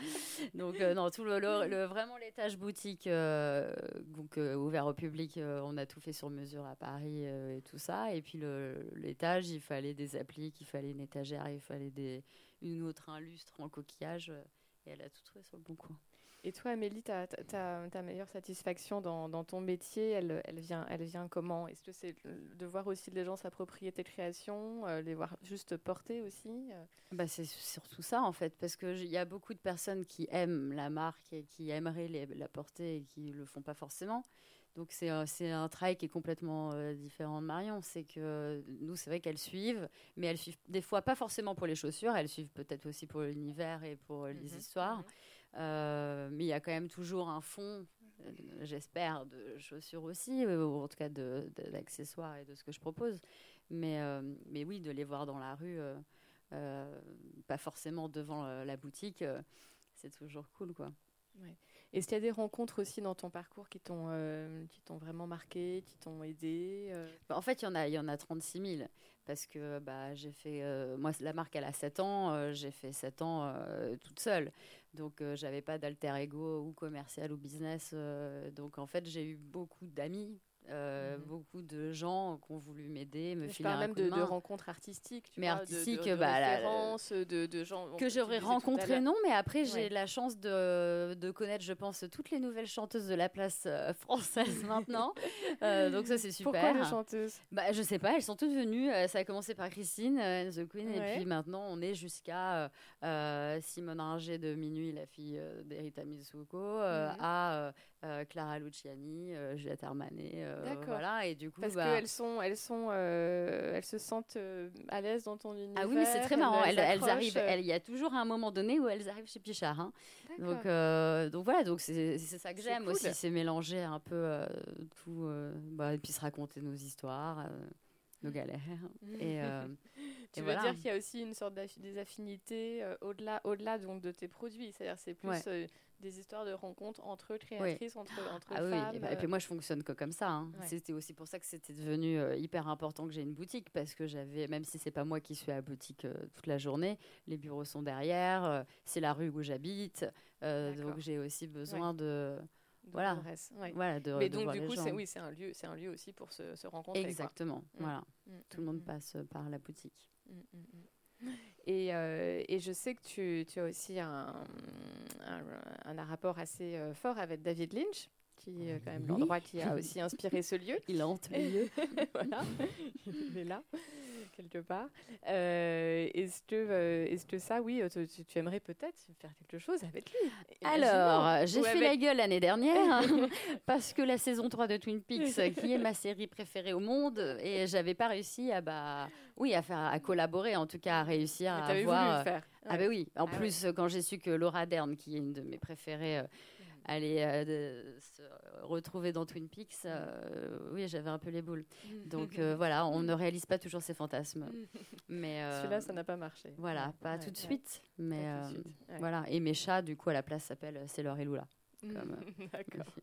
Donc, euh, non, tout le, le, vraiment l'étage boutique, euh, donc ouvert au public, on a tout fait sur mesure à Paris et tout ça. Et puis l'étage, il fallait des appliques, il fallait une étagère, il fallait des, une autre, un lustre en coquillage. et elle a tout trouvé sur le bon coin. Et toi, Amélie, ta, ta, meilleure satisfaction dans, dans, ton métier, elle, elle, vient, elle vient comment? Est-ce que c'est de voir aussi les gens s'approprier tes créations, euh, les voir juste porter aussi euh? bah, C'est surtout ça, en fait, parce qu'il y a beaucoup de personnes qui aiment la marque et qui aimeraient la porter et qui ne le font pas forcément. Donc c'est un travail qui est complètement euh, différent de Marion. C'est que nous, c'est vrai qu'elles suivent, mais elles suivent des fois pas forcément pour les chaussures, elles suivent peut-être aussi pour l'univers et pour les mhm. histoires. Euh, mais il y a quand même toujours un fond, euh, j'espère, de chaussures aussi, euh, ou en tout cas d'accessoires et de ce que je propose. Mais, mais oui, de les voir dans la rue, pas forcément devant la boutique, c'est toujours cool, quoi. Ouais. Est-ce qu'il y a des rencontres aussi dans ton parcours qui t'ont t'ont vraiment marqué, qui t'ont aidé bah, En fait, il y en a y en a 36 000 parce que bah, j'ai fait moi la marque elle a 7 ans, j'ai fait 7 ans toute seule. Donc, euh, j'avais pas d'alter ego ou commercial ou business. Euh, donc, en fait, j'ai eu beaucoup d'amis euh, mhm. beaucoup de gens qui ont voulu m'aider, me filer un même de, de, rencontres artistiques, mais artistiques, de, bah, de, de, gens que j'aurais rencontrés, non, mais après j'ai la chance de, connaître, je pense, toutes les nouvelles chanteuses de la place euh, française maintenant, euh, donc ça c'est super. Pourquoi les chanteuses? Bah je sais pas, elles sont toutes venues. ça a commencé par Christine, The Queen, et puis maintenant on est jusqu'à Simone Ringer de Minuit, la fille d'Erita Mitsuko, mhm. à Clara Luciani, Juliette Armanet voilà, et du coup. Parce bah... qu'elles sont, elles sont, elles se sentent à l'aise dans ton univers. Ah oui, mais c'est très marrant. Elles, elles, arrivent. Il y a toujours un moment donné où elles arrivent chez Pichard. Hein. Donc, donc voilà, donc c'est ça que j'aime aussi, c'est mélanger un peu tout, bah, et puis se raconter nos histoires nos galères. Et, euh, tu veux dire qu'il y a aussi une sorte des affinités euh, au-delà, au-delà donc de tes produits. C'est-à-dire c'est plus euh, des histoires de rencontres entre créatrices, entre, entre ah femmes. Oui. Et, puis moi je fonctionne que comme ça. Hein. C'était aussi pour ça que c'était devenu hyper important que j'ai une boutique parce que j'avais, même si c'est pas moi qui suis à la boutique toute la journée, les bureaux sont derrière, c'est la rue où j'habite, donc j'ai aussi besoin de voilà. voilà de, Mais donc, du coup, c'est oui, un, lieu, un lieu aussi pour se, se rencontrer. Exactement. Mm. Voilà. Mm, Tout le monde mm, passe par la boutique. Et, euh, et, je sais que tu, tu as aussi un, un, un, rapport assez euh, fort avec David Lynch, qui est quand même l'endroit qui a aussi inspiré ce lieu. Il hante le lieu. voilà, il est là quelque part. Euh, est-ce que, euh, est-ce que ça, oui, tu, tu aimerais peut-être faire quelque chose avec lui Alors, j'ai fait la gueule l'année dernière parce que la saison 3 de Twin Peaks, qui est ma série préférée au monde, et j'avais pas réussi à bah oui à faire à collaborer, en tout cas à réussir à avoir. Voulu le faire. Ah ben oui. En ah plus, quand j'ai su que Laura Dern, qui est une de mes préférées, euh, aller euh, se retrouver dans Twin Peaks, euh, oui, j'avais un peu les boules. Donc euh, voilà, on ne réalise pas toujours ses fantasmes. Mais celui-là, ça n'a pas marché. Voilà, pas tout de suite. Mais voilà, et mes chats, du coup, à la place s'appellent Sailor et Lula. D'accord.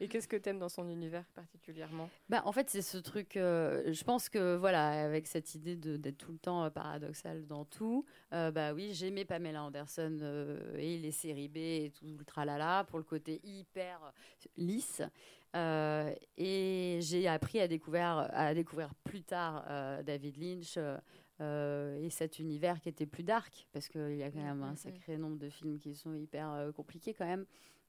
Et qu'est-ce que tu aimes dans son univers particulièrement? Bah, En fait, c'est ce truc. Euh, je pense que, voilà, avec cette idée d'être tout le temps euh, paradoxal dans tout, euh, bah oui, j'aimais Pamela Anderson et les séries B et tout le tralala pour le côté hyper lisse. et j'ai appris à découvrir, à découvrir plus tard David Lynch. et cet univers qui était plus dark, parce qu'il y a quand même un sacré nombre de films qui sont hyper compliqués quand même.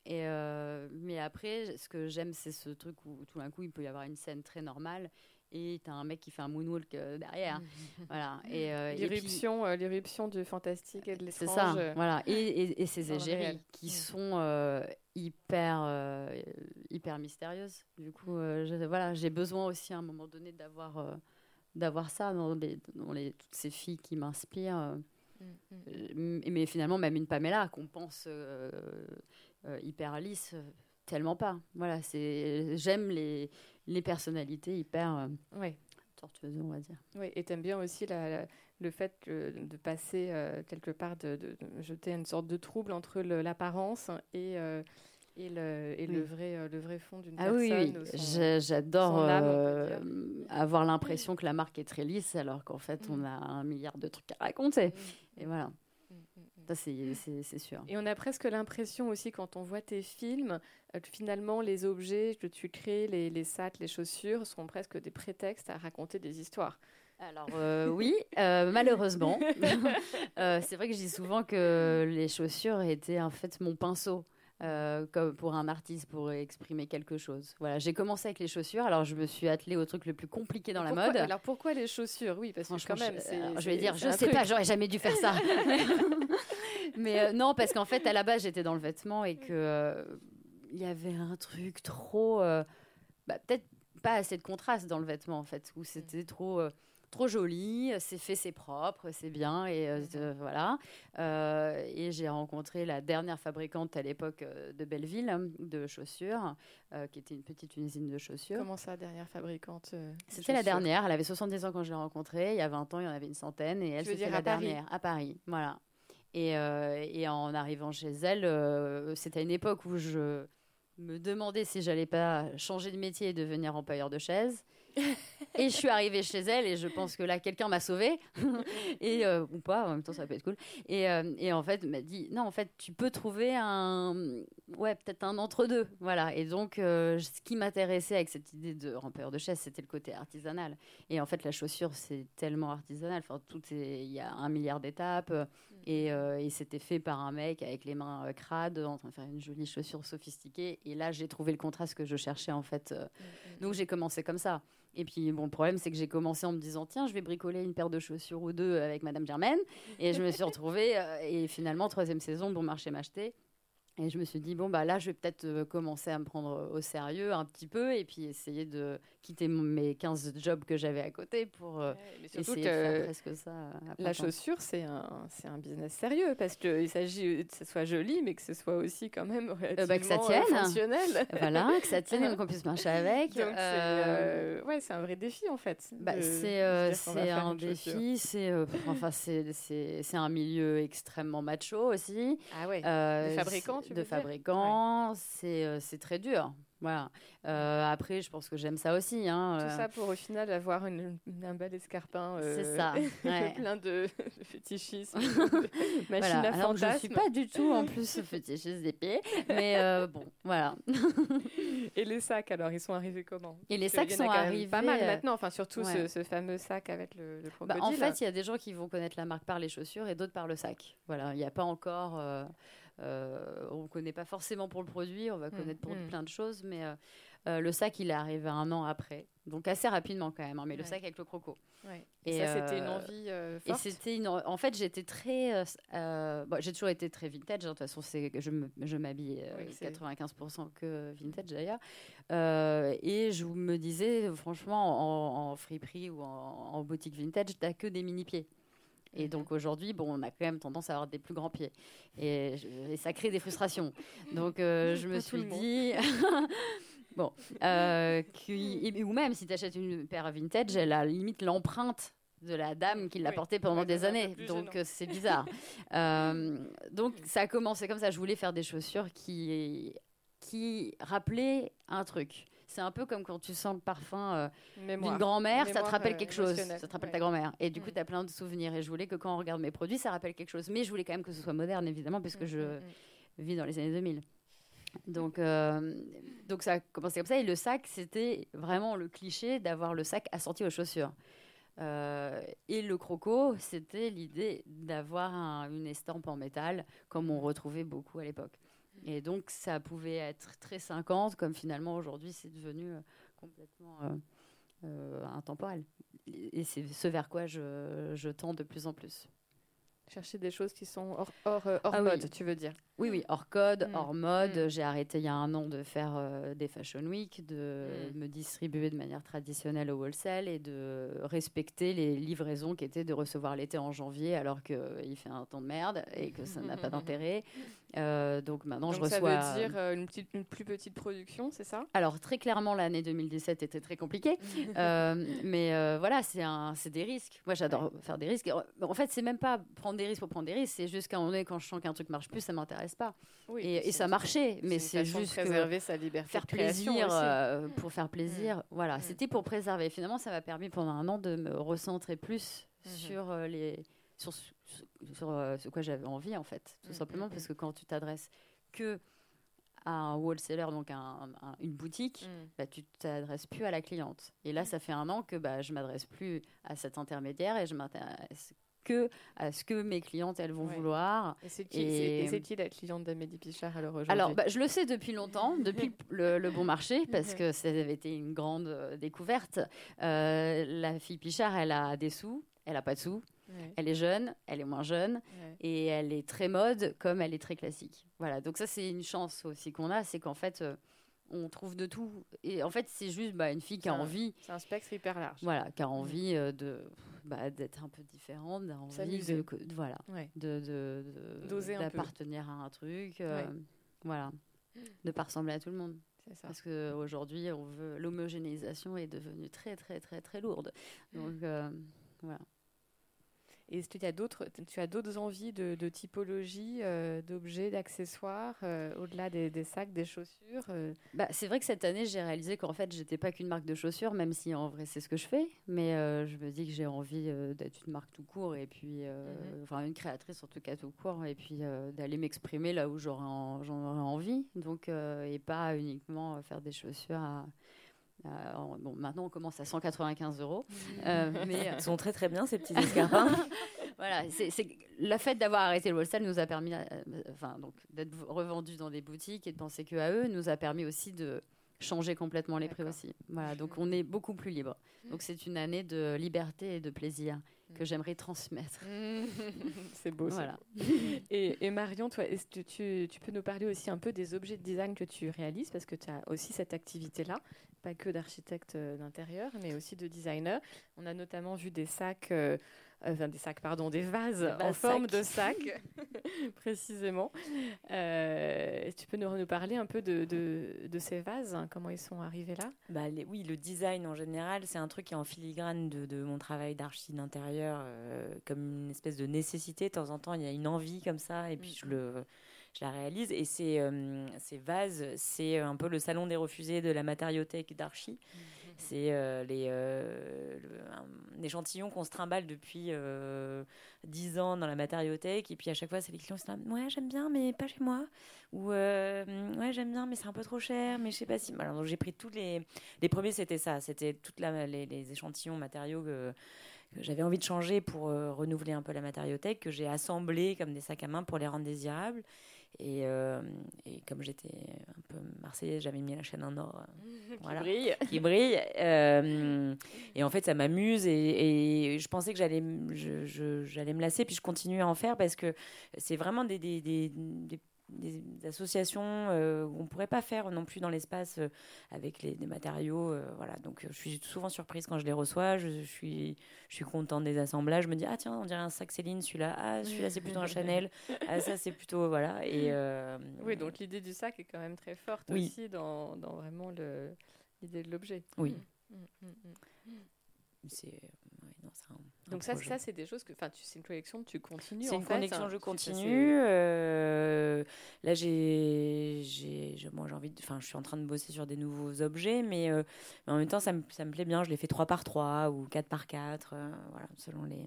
Et euh, mais après, ce que j'aime, c'est ce truc où tout d'un coup, il peut y avoir une scène très normale et tu as un mec qui fait un moonwalk euh, derrière. voilà. Et, euh, l'irruption, l'irruption du fantastique et de l'étrange. C'est ça, voilà. Et, et, ces égéries qui sont hyper, hyper mystérieuses. Du coup, voilà, j'ai besoin aussi à un moment donné d'avoir, d'avoir ça dans, les, dans les, toutes ces filles qui m'inspirent. Mm, mm. mais finalement, même une Pamela qu'on pense euh, hyper lisse, euh, tellement pas. Voilà, c'est j'aime les, les personnalités hyper euh, ouais. tortueuses, on va dire. Oui, et t'aimes bien aussi la, le fait de passer quelque part, de, de, jeter une sorte de trouble entre l'apparence et et, le, et le, vrai, le vrai fond d'une ah personne. Oui, j'adore avoir l'impression que la marque est très lisse alors qu'en fait on mm. a un milliard de trucs à raconter. Mm. Et voilà c'est sûr. Et on a presque l'impression aussi, quand on voit tes films, euh, que finalement, les objets que tu crées, les, les sacs, les chaussures, sont presque des prétextes à raconter des histoires. Alors euh, oui, euh, malheureusement. c'est vrai que je dis souvent que les chaussures étaient en fait mon pinceau. Comme pour un artiste pour exprimer quelque chose. Voilà, j'ai commencé avec les chaussures, alors je me suis attelée au truc le plus compliqué dans la mode. Alors pourquoi les chaussures? Oui, parce que quand même, je, je vais dire, je sais pas, j'aurais jamais dû faire ça. Mais euh, non, parce qu'en fait, à la base, j'étais dans le vêtement et que euh, il y avait un truc trop, bah, peut-être pas assez de contraste dans le vêtement en fait, où c'était trop trop joli, c'est fait, c'est propre, c'est bien. Et euh, voilà. Euh, et j'ai rencontré la dernière fabricante à l'époque euh, de Belleville de chaussures, qui était une petite usine de chaussures. Comment ça, dernière fabricante C'était la dernière. Elle avait 70 ans quand je l'ai rencontrée. Il y a 20 ans, il y en avait une centaine. Et elle, c'était la dernière à Paris. Voilà. Et, et, en arrivant chez elle, c'était à une époque où je me demandais si j'allais pas changer de métier et devenir employeur de chaises et je suis arrivée chez elle et je pense que là, quelqu'un m'a sauvée. et, euh, ou pas, en même temps, ça peut être cool. Et, euh, et en fait, m'a dit, non, en fait, tu peux trouver un, ouais, peut-être un entre-deux. Voilà. Et donc, euh, ce qui m'intéressait avec cette idée de rempeur de chaise, c'était le côté artisanal. Et en fait, la chaussure, c'est tellement artisanal. Enfin, tout il y a un milliard d'étapes. Et, et c'était fait par un mec avec les mains crades, en train de faire une jolie chaussure sophistiquée. Et là, j'ai trouvé le contraste que je cherchais, en fait. Donc, j'ai commencé comme ça. Et puis, bon, le problème, c'est que j'ai commencé en me disant, tiens, je vais bricoler une paire de chaussures ou deux avec Madame Germaine. Et je me suis retrouvée, euh, et finalement, troisième saison, bon marché m'acheter. Et je me suis dit, bon, bah là, je vais peut-être euh, commencer à me prendre au sérieux un petit peu et puis essayer de quitter mes 15 jobs que j'avais à côté pour euh, essayer de faire presque ça. La chaussure, c'est un, un business sérieux parce qu'il s'agit que ce soit joli, mais que ce soit aussi quand même relativement euh, bah, que ça tienne. fonctionnel. Voilà, que ça tienne et qu'on puisse marcher avec. Donc, c'est, ouais, c'est un vrai défi en fait. Bah, c'est, un défi, c'est, enfin, c'est, un milieu extrêmement macho aussi. Ah ouais, euh, fabricants de fabricants. Euh, c'est très dur. Voilà. Euh, après, je pense que j'aime ça aussi. Hein, Tout euh. ça pour au final avoir une, un bel escarpin. c'est ça. plein de, fétichismes, de machines à Alors, Je ne suis pas du tout en plus fétichiste des pieds. Mais bon, voilà. Et les sacs, alors, ils sont arrivés comment? Et les sacs sont arrivés. Pas mal maintenant. Enfin, surtout ce, fameux sac avec le, le bah, en fait, il y a des gens qui vont connaître la marque par les chaussures et d'autres par le sac. Voilà. Il n'y a pas encore. Euh, on ne connaît pas forcément pour le produit, on va mm, connaître pour mm. plein de choses, mais euh, euh, le sac, il est arrivé un an après, donc assez rapidement quand même, hein, mais le sac avec le croco. Et, ça, c'était une envie forte. Et c'était une... En fait, j'étais très... j'ai toujours été très vintage, hein, de toute façon, je m'habille 95% que vintage d'ailleurs. et je me disais, franchement, en, en friperie ou en, en boutique vintage, t'as que des mini-pieds. Et donc aujourd'hui, bon, on a quand même tendance à avoir des plus grands pieds. Et, ça crée des frustrations. Donc euh, je me suis dit. bon. Euh, ou même si tu achètes une paire vintage, elle a limite l'empreinte de la dame qui l'a portée pendant des années. Donc euh, c'est bizarre. donc ça a commencé comme ça. Je voulais faire des chaussures qui, qui rappelaient un truc. C'est un peu comme quand tu sens le parfum euh, d'une grand-mère, ça te rappelle quelque chose, ça te rappelle ta grand-mère. Et du coup, mm. tu as plein de souvenirs. Et je voulais que quand on regarde mes produits, ça rappelle quelque chose. Mais je voulais quand même que ce soit moderne, évidemment, puisque mm, je mm, vis dans les années 2000. Donc, euh, donc ça a commencé comme ça. Et le sac, c'était vraiment le cliché d'avoir le sac assorti aux chaussures. Euh, et le croco, c'était l'idée d'avoir une estampe en métal, comme on retrouvait beaucoup à l'époque. Et donc, ça pouvait être très 50, comme finalement aujourd'hui, c'est devenu euh, complètement euh, euh, intemporel. Et c'est ce vers quoi je, je, tends de plus en plus. Chercher des choses qui sont hors, hors, hors ah mode, tu veux dire oui, oui, hors code, mm. hors mode. Mm. J'ai arrêté il y a un an de faire euh, des Fashion Week, de mm. me distribuer de manière traditionnelle au wholesale et de respecter les livraisons qui étaient de recevoir l'été en janvier alors qu'il euh, fait un temps de merde et que ça n'a pas d'intérêt. Euh, donc maintenant, je reçois. Ça veut dire une, petite, une plus petite production, c'est ça? Alors, très clairement, l'année 2017 était très compliquée. mais voilà, c'est des risques. Moi, j'adore faire des risques. En fait, c'est même pas prendre des risques pour prendre des risques. C'est juste qu'à un moment donné, quand je sens qu'un truc marche plus, ça m'intéresse pas. et, ça marchait, mais c'est juste préserver sa liberté faire plaisir euh, pour faire plaisir. Voilà, mm. c'était pour préserver. Finalement, ça m'a permis pendant un an de me recentrer plus mm-hmm. sur euh, les sur, sur, euh, ce quoi j'avais envie en fait, tout mm, simplement mm, parce que quand tu t'adresses que à un wholesaler, donc une boutique, bah, tu t'adresses plus à la cliente. Et là, ça fait un an que bah, je m'adresse plus à cet intermédiaire et je m'intéresse que à ce que mes clientes elles vont vouloir. Et c'est qui, la cliente d'Amélie Pichard alors aujourd'hui? Alors bah, je le sais depuis longtemps, depuis le, bon marché, parce que ça avait été une grande euh, découverte. Euh, la fille Pichard, elle a des sous, elle a pas de sous. Elle est jeune, elle est moins jeune, et elle est très mode comme elle est très classique. Voilà, donc ça c'est une chance aussi qu'on a, c'est qu'en fait euh, on trouve de tout. Et en fait, c'est juste bah, une fille qui a envie. C'est un spectre hyper large. Voilà, qui a envie de bah, d'être un peu différente, envie de, voilà, de, d'appartenir à un truc, euh, voilà, de pas ressembler à tout le monde. Parce qu'aujourd'hui, on veut l'homogénéisation est devenue très très très très lourde. Donc euh, voilà. Et est-ce que tu as d'autres, tu as d'autres envies de, typologie, euh, d'objets, d'accessoires, euh, au-delà des, sacs, des chaussures euh bah, C'est vrai que cette année, j'ai réalisé qu'en fait, j'étais pas qu'une marque de chaussures, même si en vrai, c'est ce que je fais. Mais je me dis que j'ai envie d'être une marque tout court, et puis, mhm. enfin, une créatrice en tout cas tout court, et puis d'aller m'exprimer là où j'en aurais envie. Donc, et pas uniquement faire des chaussures à euh, bon, maintenant, on commence à 195 euros. Euh, mais, Ils sont très très bien, ces petits escarpins. voilà, c'est le fait d'avoir arrêté le wholesale nous a permis, euh, enfin, donc d'être revendus dans des boutiques et de penser que à eux, nous a permis aussi de changer complètement les prix aussi. Voilà, donc on est beaucoup plus libre. Donc c'est une année de liberté et de plaisir que j'aimerais transmettre. c'est beau. Voilà. Et, Marion, toi, est-ce que tu, tu, peux nous parler aussi un peu des objets de design que tu réalises? Parce que tu as aussi cette activité-là, pas que d'architecte euh, d'intérieur, mais aussi de designer. On a notamment vu des sacs. Euh, euh, des sacs, pardon, des vases en forme de sac, précisément. Euh, tu peux nous, nous, parler un peu de, de, ces vases, hein, comment ils sont arrivés là? Bah, Oui, le design en général, c'est un truc qui est en filigrane de, de mon travail d'archi d'intérieur, euh, comme une espèce de nécessité. De temps en temps, il y a une envie comme ça, et puis je le je la réalise. Et ces, ces vases, c'est un peu le salon des refusés de la matériothèque d'Archi. Mmh. C'est euh, les, euh, un échantillon qu'on se trimballe depuis euh, 10 ans dans la matériothèque. Et puis à chaque fois, c'est les clients qui disent Ouais, j'aime bien, mais pas chez moi. Ou euh, Ouais, j'aime bien, mais c'est un peu trop cher. Mais je sais pas si. Alors, j'ai pris tous les. Les premiers, c'était ça. C'était tous les, les, échantillons matériaux que j'avais envie de changer pour renouveler un peu la matériothèque, que j'ai assemblé comme des sacs à main pour les rendre désirables. Et, euh, et, comme j'étais un peu marseillaise, j'avais mis la chaîne en or euh, qui brille. Qui brille. Euh, et en fait, ça m'amuse et, et, je pensais que j'allais, j'allais me lasser, puis je continue à en faire parce que c'est vraiment des, des, des, des des, associations euh, on ne pourrait pas faire non plus dans l'espace euh, avec les, des matériaux. Euh, voilà. Donc je suis souvent surprise quand je les reçois. Je, suis, je suis contente des assemblages. Je me dis, ah tiens, on dirait un sac Céline, celui-là. Ah, celui-là, c'est plutôt un Chanel. Ah, ça, c'est plutôt. Voilà. Et, oui, donc l'idée du sac est quand même très forte aussi dans, dans vraiment l'idée de l'objet. Oui. Mmh, mmh, mmh, c'est donc ça, ça c'est des choses que, enfin, c'est une collection que tu continues. C'est une collection que je continue. Euh, là, j'ai, j'ai, moi, j'ai envie, enfin, je suis en train de bosser sur des nouveaux objets, mais, euh, mais en même temps, ça me, ça me plaît bien. Je les fais 3 par 3 ou 4 par 4 euh, voilà, selon les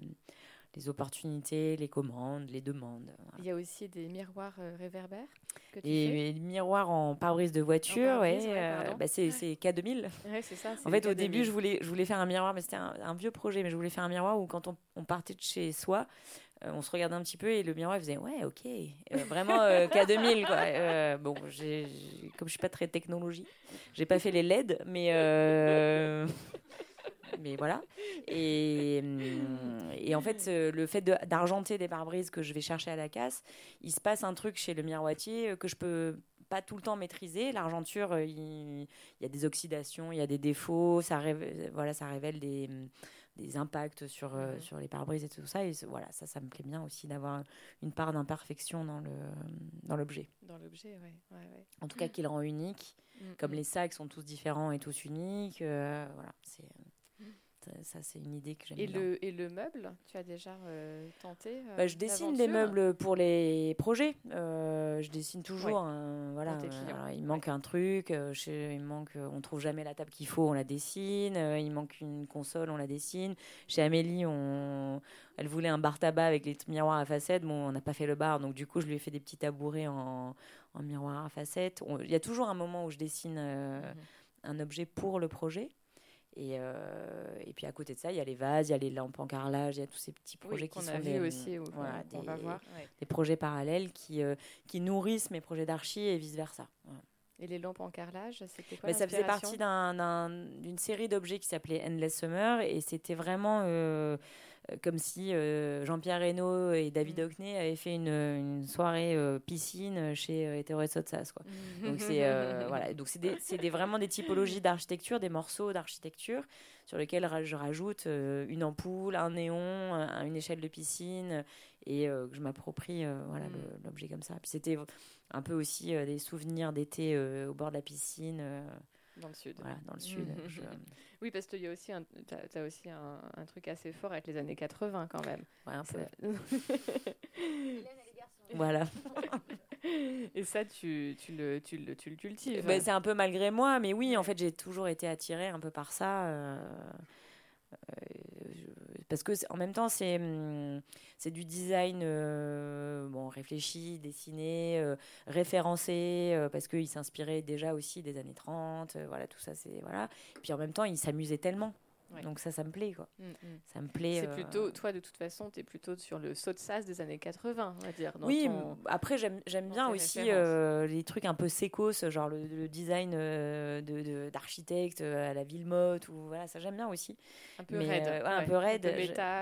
les opportunités, les commandes, les demandes. Il y a aussi des miroirs euh, réverbères et, des miroirs en pare-brise de voiture, ouais, euh, bah c'est K2000. c'est ça. En fait, au début, je voulais, je voulais faire un miroir, mais c'était un, vieux projet, mais je voulais faire un miroir où quand on, on partait de chez soi, euh, on se regardait un petit peu et le miroir faisait ouais ok vraiment K2000 quoi bon comme je suis pas très technologie j'ai pas fait les LED mais mais voilà. Et, hum, et en fait, le fait d'argenter des pare-brises que je vais chercher à la casse, il se passe un truc chez le miroitier que je peux pas tout le temps maîtriser. L'argenture, il, y a des oxydations, il y a des défauts, ça, révèle, voilà, ça révèle des, des impacts sur, euh, sur les pare-brises et tout ça. Et voilà, ça, ça me plaît bien aussi d'avoir une part d'imperfection dans l'objet. Dans l'objet, oui. Ouais, ouais. En tout cas, qu'il rend unique. Mm, Comme mm. les sacs sont tous différents et tous uniques, euh, voilà, c'est ça, c'est une idée que j'aime et Le, et le meuble, tu as déjà euh, tenté euh, bah, Je dessine des meubles pour les projets. Euh, je dessine toujours. voilà, il manque un truc. il manque, on trouve jamais la table qu'il faut, on la dessine. il manque une console, on la dessine. Chez Amélie, on, elle voulait un bar tabac avec les miroirs à facettes. Bon, on n'a pas fait le bar, donc du coup, je lui ai fait des petits tabourets en, en miroir à facettes. Il y a toujours un moment où je dessine mhm. un objet pour le projet. Et, euh, et puis à côté de ça, il y a les vases, il y a les lampes en carrelage, il y a tous ces petits projets qui sont des, aussi, voilà, des, va voir. des, projets parallèles qui, euh, qui nourrissent mes projets d'archi et vice versa. Et les lampes en carrelage, c'était quoi Ça faisait partie d'une série d'objets qui s'appelait Endless Summer et c'était vraiment euh, comme si euh, Jean-Pierre Reynaud et David mm. Hockney avaient fait une, soirée euh, piscine chez Hétéro et Sotsas. Quoi. Mm. Donc c'est voilà, donc c'est des, vraiment des typologies d'architecture, des morceaux d'architecture sur lesquels je rajoute une ampoule, un néon, une échelle de piscine et que je m'approprie voilà mm. l'objet comme ça. Puis c'était un peu aussi des souvenirs d'été au bord de la piscine. Dans le sud. Voilà, dans le sud. Oui, parce qu'il y a aussi, un, as, aussi un, un, truc assez fort avec les années 80 quand même. Ouais, un peu. voilà. Et ça, tu, tu, le, tu, le, tu le cultives. Ben, c'est un peu malgré moi, mais oui, en fait, j'ai toujours été attirée un peu par ça. Euh, euh, parce que en même temps c'est hum, du design euh, réfléchi dessiné euh, référencé parce qu'il s'inspirait déjà aussi des années 30 voilà tout ça c'est voilà. Puis en même temps il s'amusait tellement Donc ça, ça me plaît, quoi. Mm, mm. Ça me plaît. C'est plutôt, toi, de toute façon, tu es plutôt sur le saut de sas des années 80, on va dire. oui, après, j'aime bien aussi euh, les trucs un peu sécos, genre le, design euh, d'architecte à la Villemotte, ou voilà, ça j'aime bien aussi. Un peu raide. un peu raide.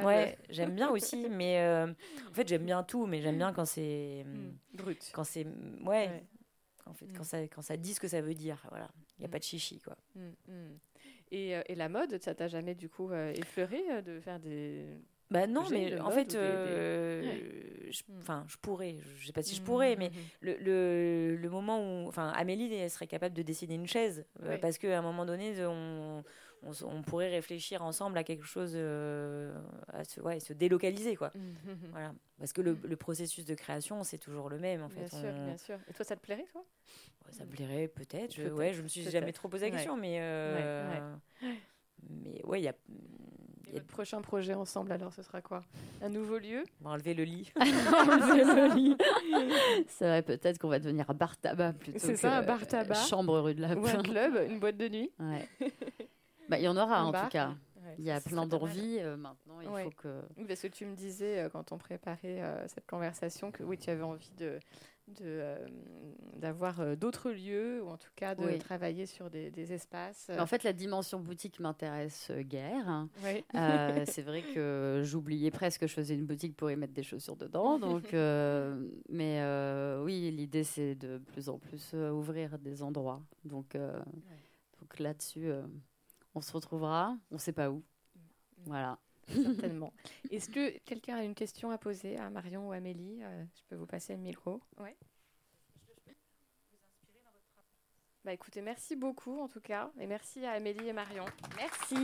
Ouais, j'aime bien aussi, mais en fait, j'aime bien tout, mais j'aime bien quand c'est. Mm. Brut. Quand c'est. Ouais. En fait, quand, ça, quand ça dit ce que ça veut dire, voilà. Il n'y a pas de chichi, quoi. Et, euh, et, la mode, ça t'a jamais du coup euh, effleuré euh, de faire des. Bah non, mais en fait, je, enfin, je pourrais, je sais pas si je pourrais, mais mmh, mmh. le, le, le, moment où, enfin, Amélie elle serait capable de dessiner une chaise, parce qu'à un moment donné, on, on, pourrait réfléchir ensemble à quelque chose, à se, ouais, se délocaliser, quoi. Mmh, voilà, parce que le, le, processus de création, c'est toujours le même, en fait. Bien sûr, bien sûr. Et toi, ça te plairait, toi? Ça me plairait peut-être. Je, ouais, je me suis jamais trop posé la question, mais euh, mais ouais, il y a. Et votre prochain projet ensemble, alors, ce sera quoi? Un nouveau lieu? On va enlever le lit. enlever le lit. C'est vrai, peut-être qu'on va devenir un bar tabac plutôt. C'est ça, un bar tabac. Chambre rue de la Ou un club, une boîte de nuit. Bah, il y en aura en tout cas. il y a plein d'envies euh, maintenant. Il faut que. Parce que tu me disais euh, quand on préparait cette conversation que oui, tu avais envie de euh, d'avoir euh, d'autres lieux ou en tout cas de travailler sur des, espaces. En fait, la dimension boutique m'intéresse euh, guère. c'est vrai que j'oubliais presque que je faisais une boutique pour y mettre des chaussures dedans. Donc, mais oui, l'idée c'est de plus en plus ouvrir des endroits. Donc, donc là-dessus, on se retrouvera. On ne sait pas où. Mm. Voilà. Certainement. Est-ce que quelqu'un a une question à poser à Marion ou Amélie euh, Je peux vous passer le micro. Oui. Bah écoutez, merci beaucoup en tout cas, et merci à Amélie et Marion. Merci.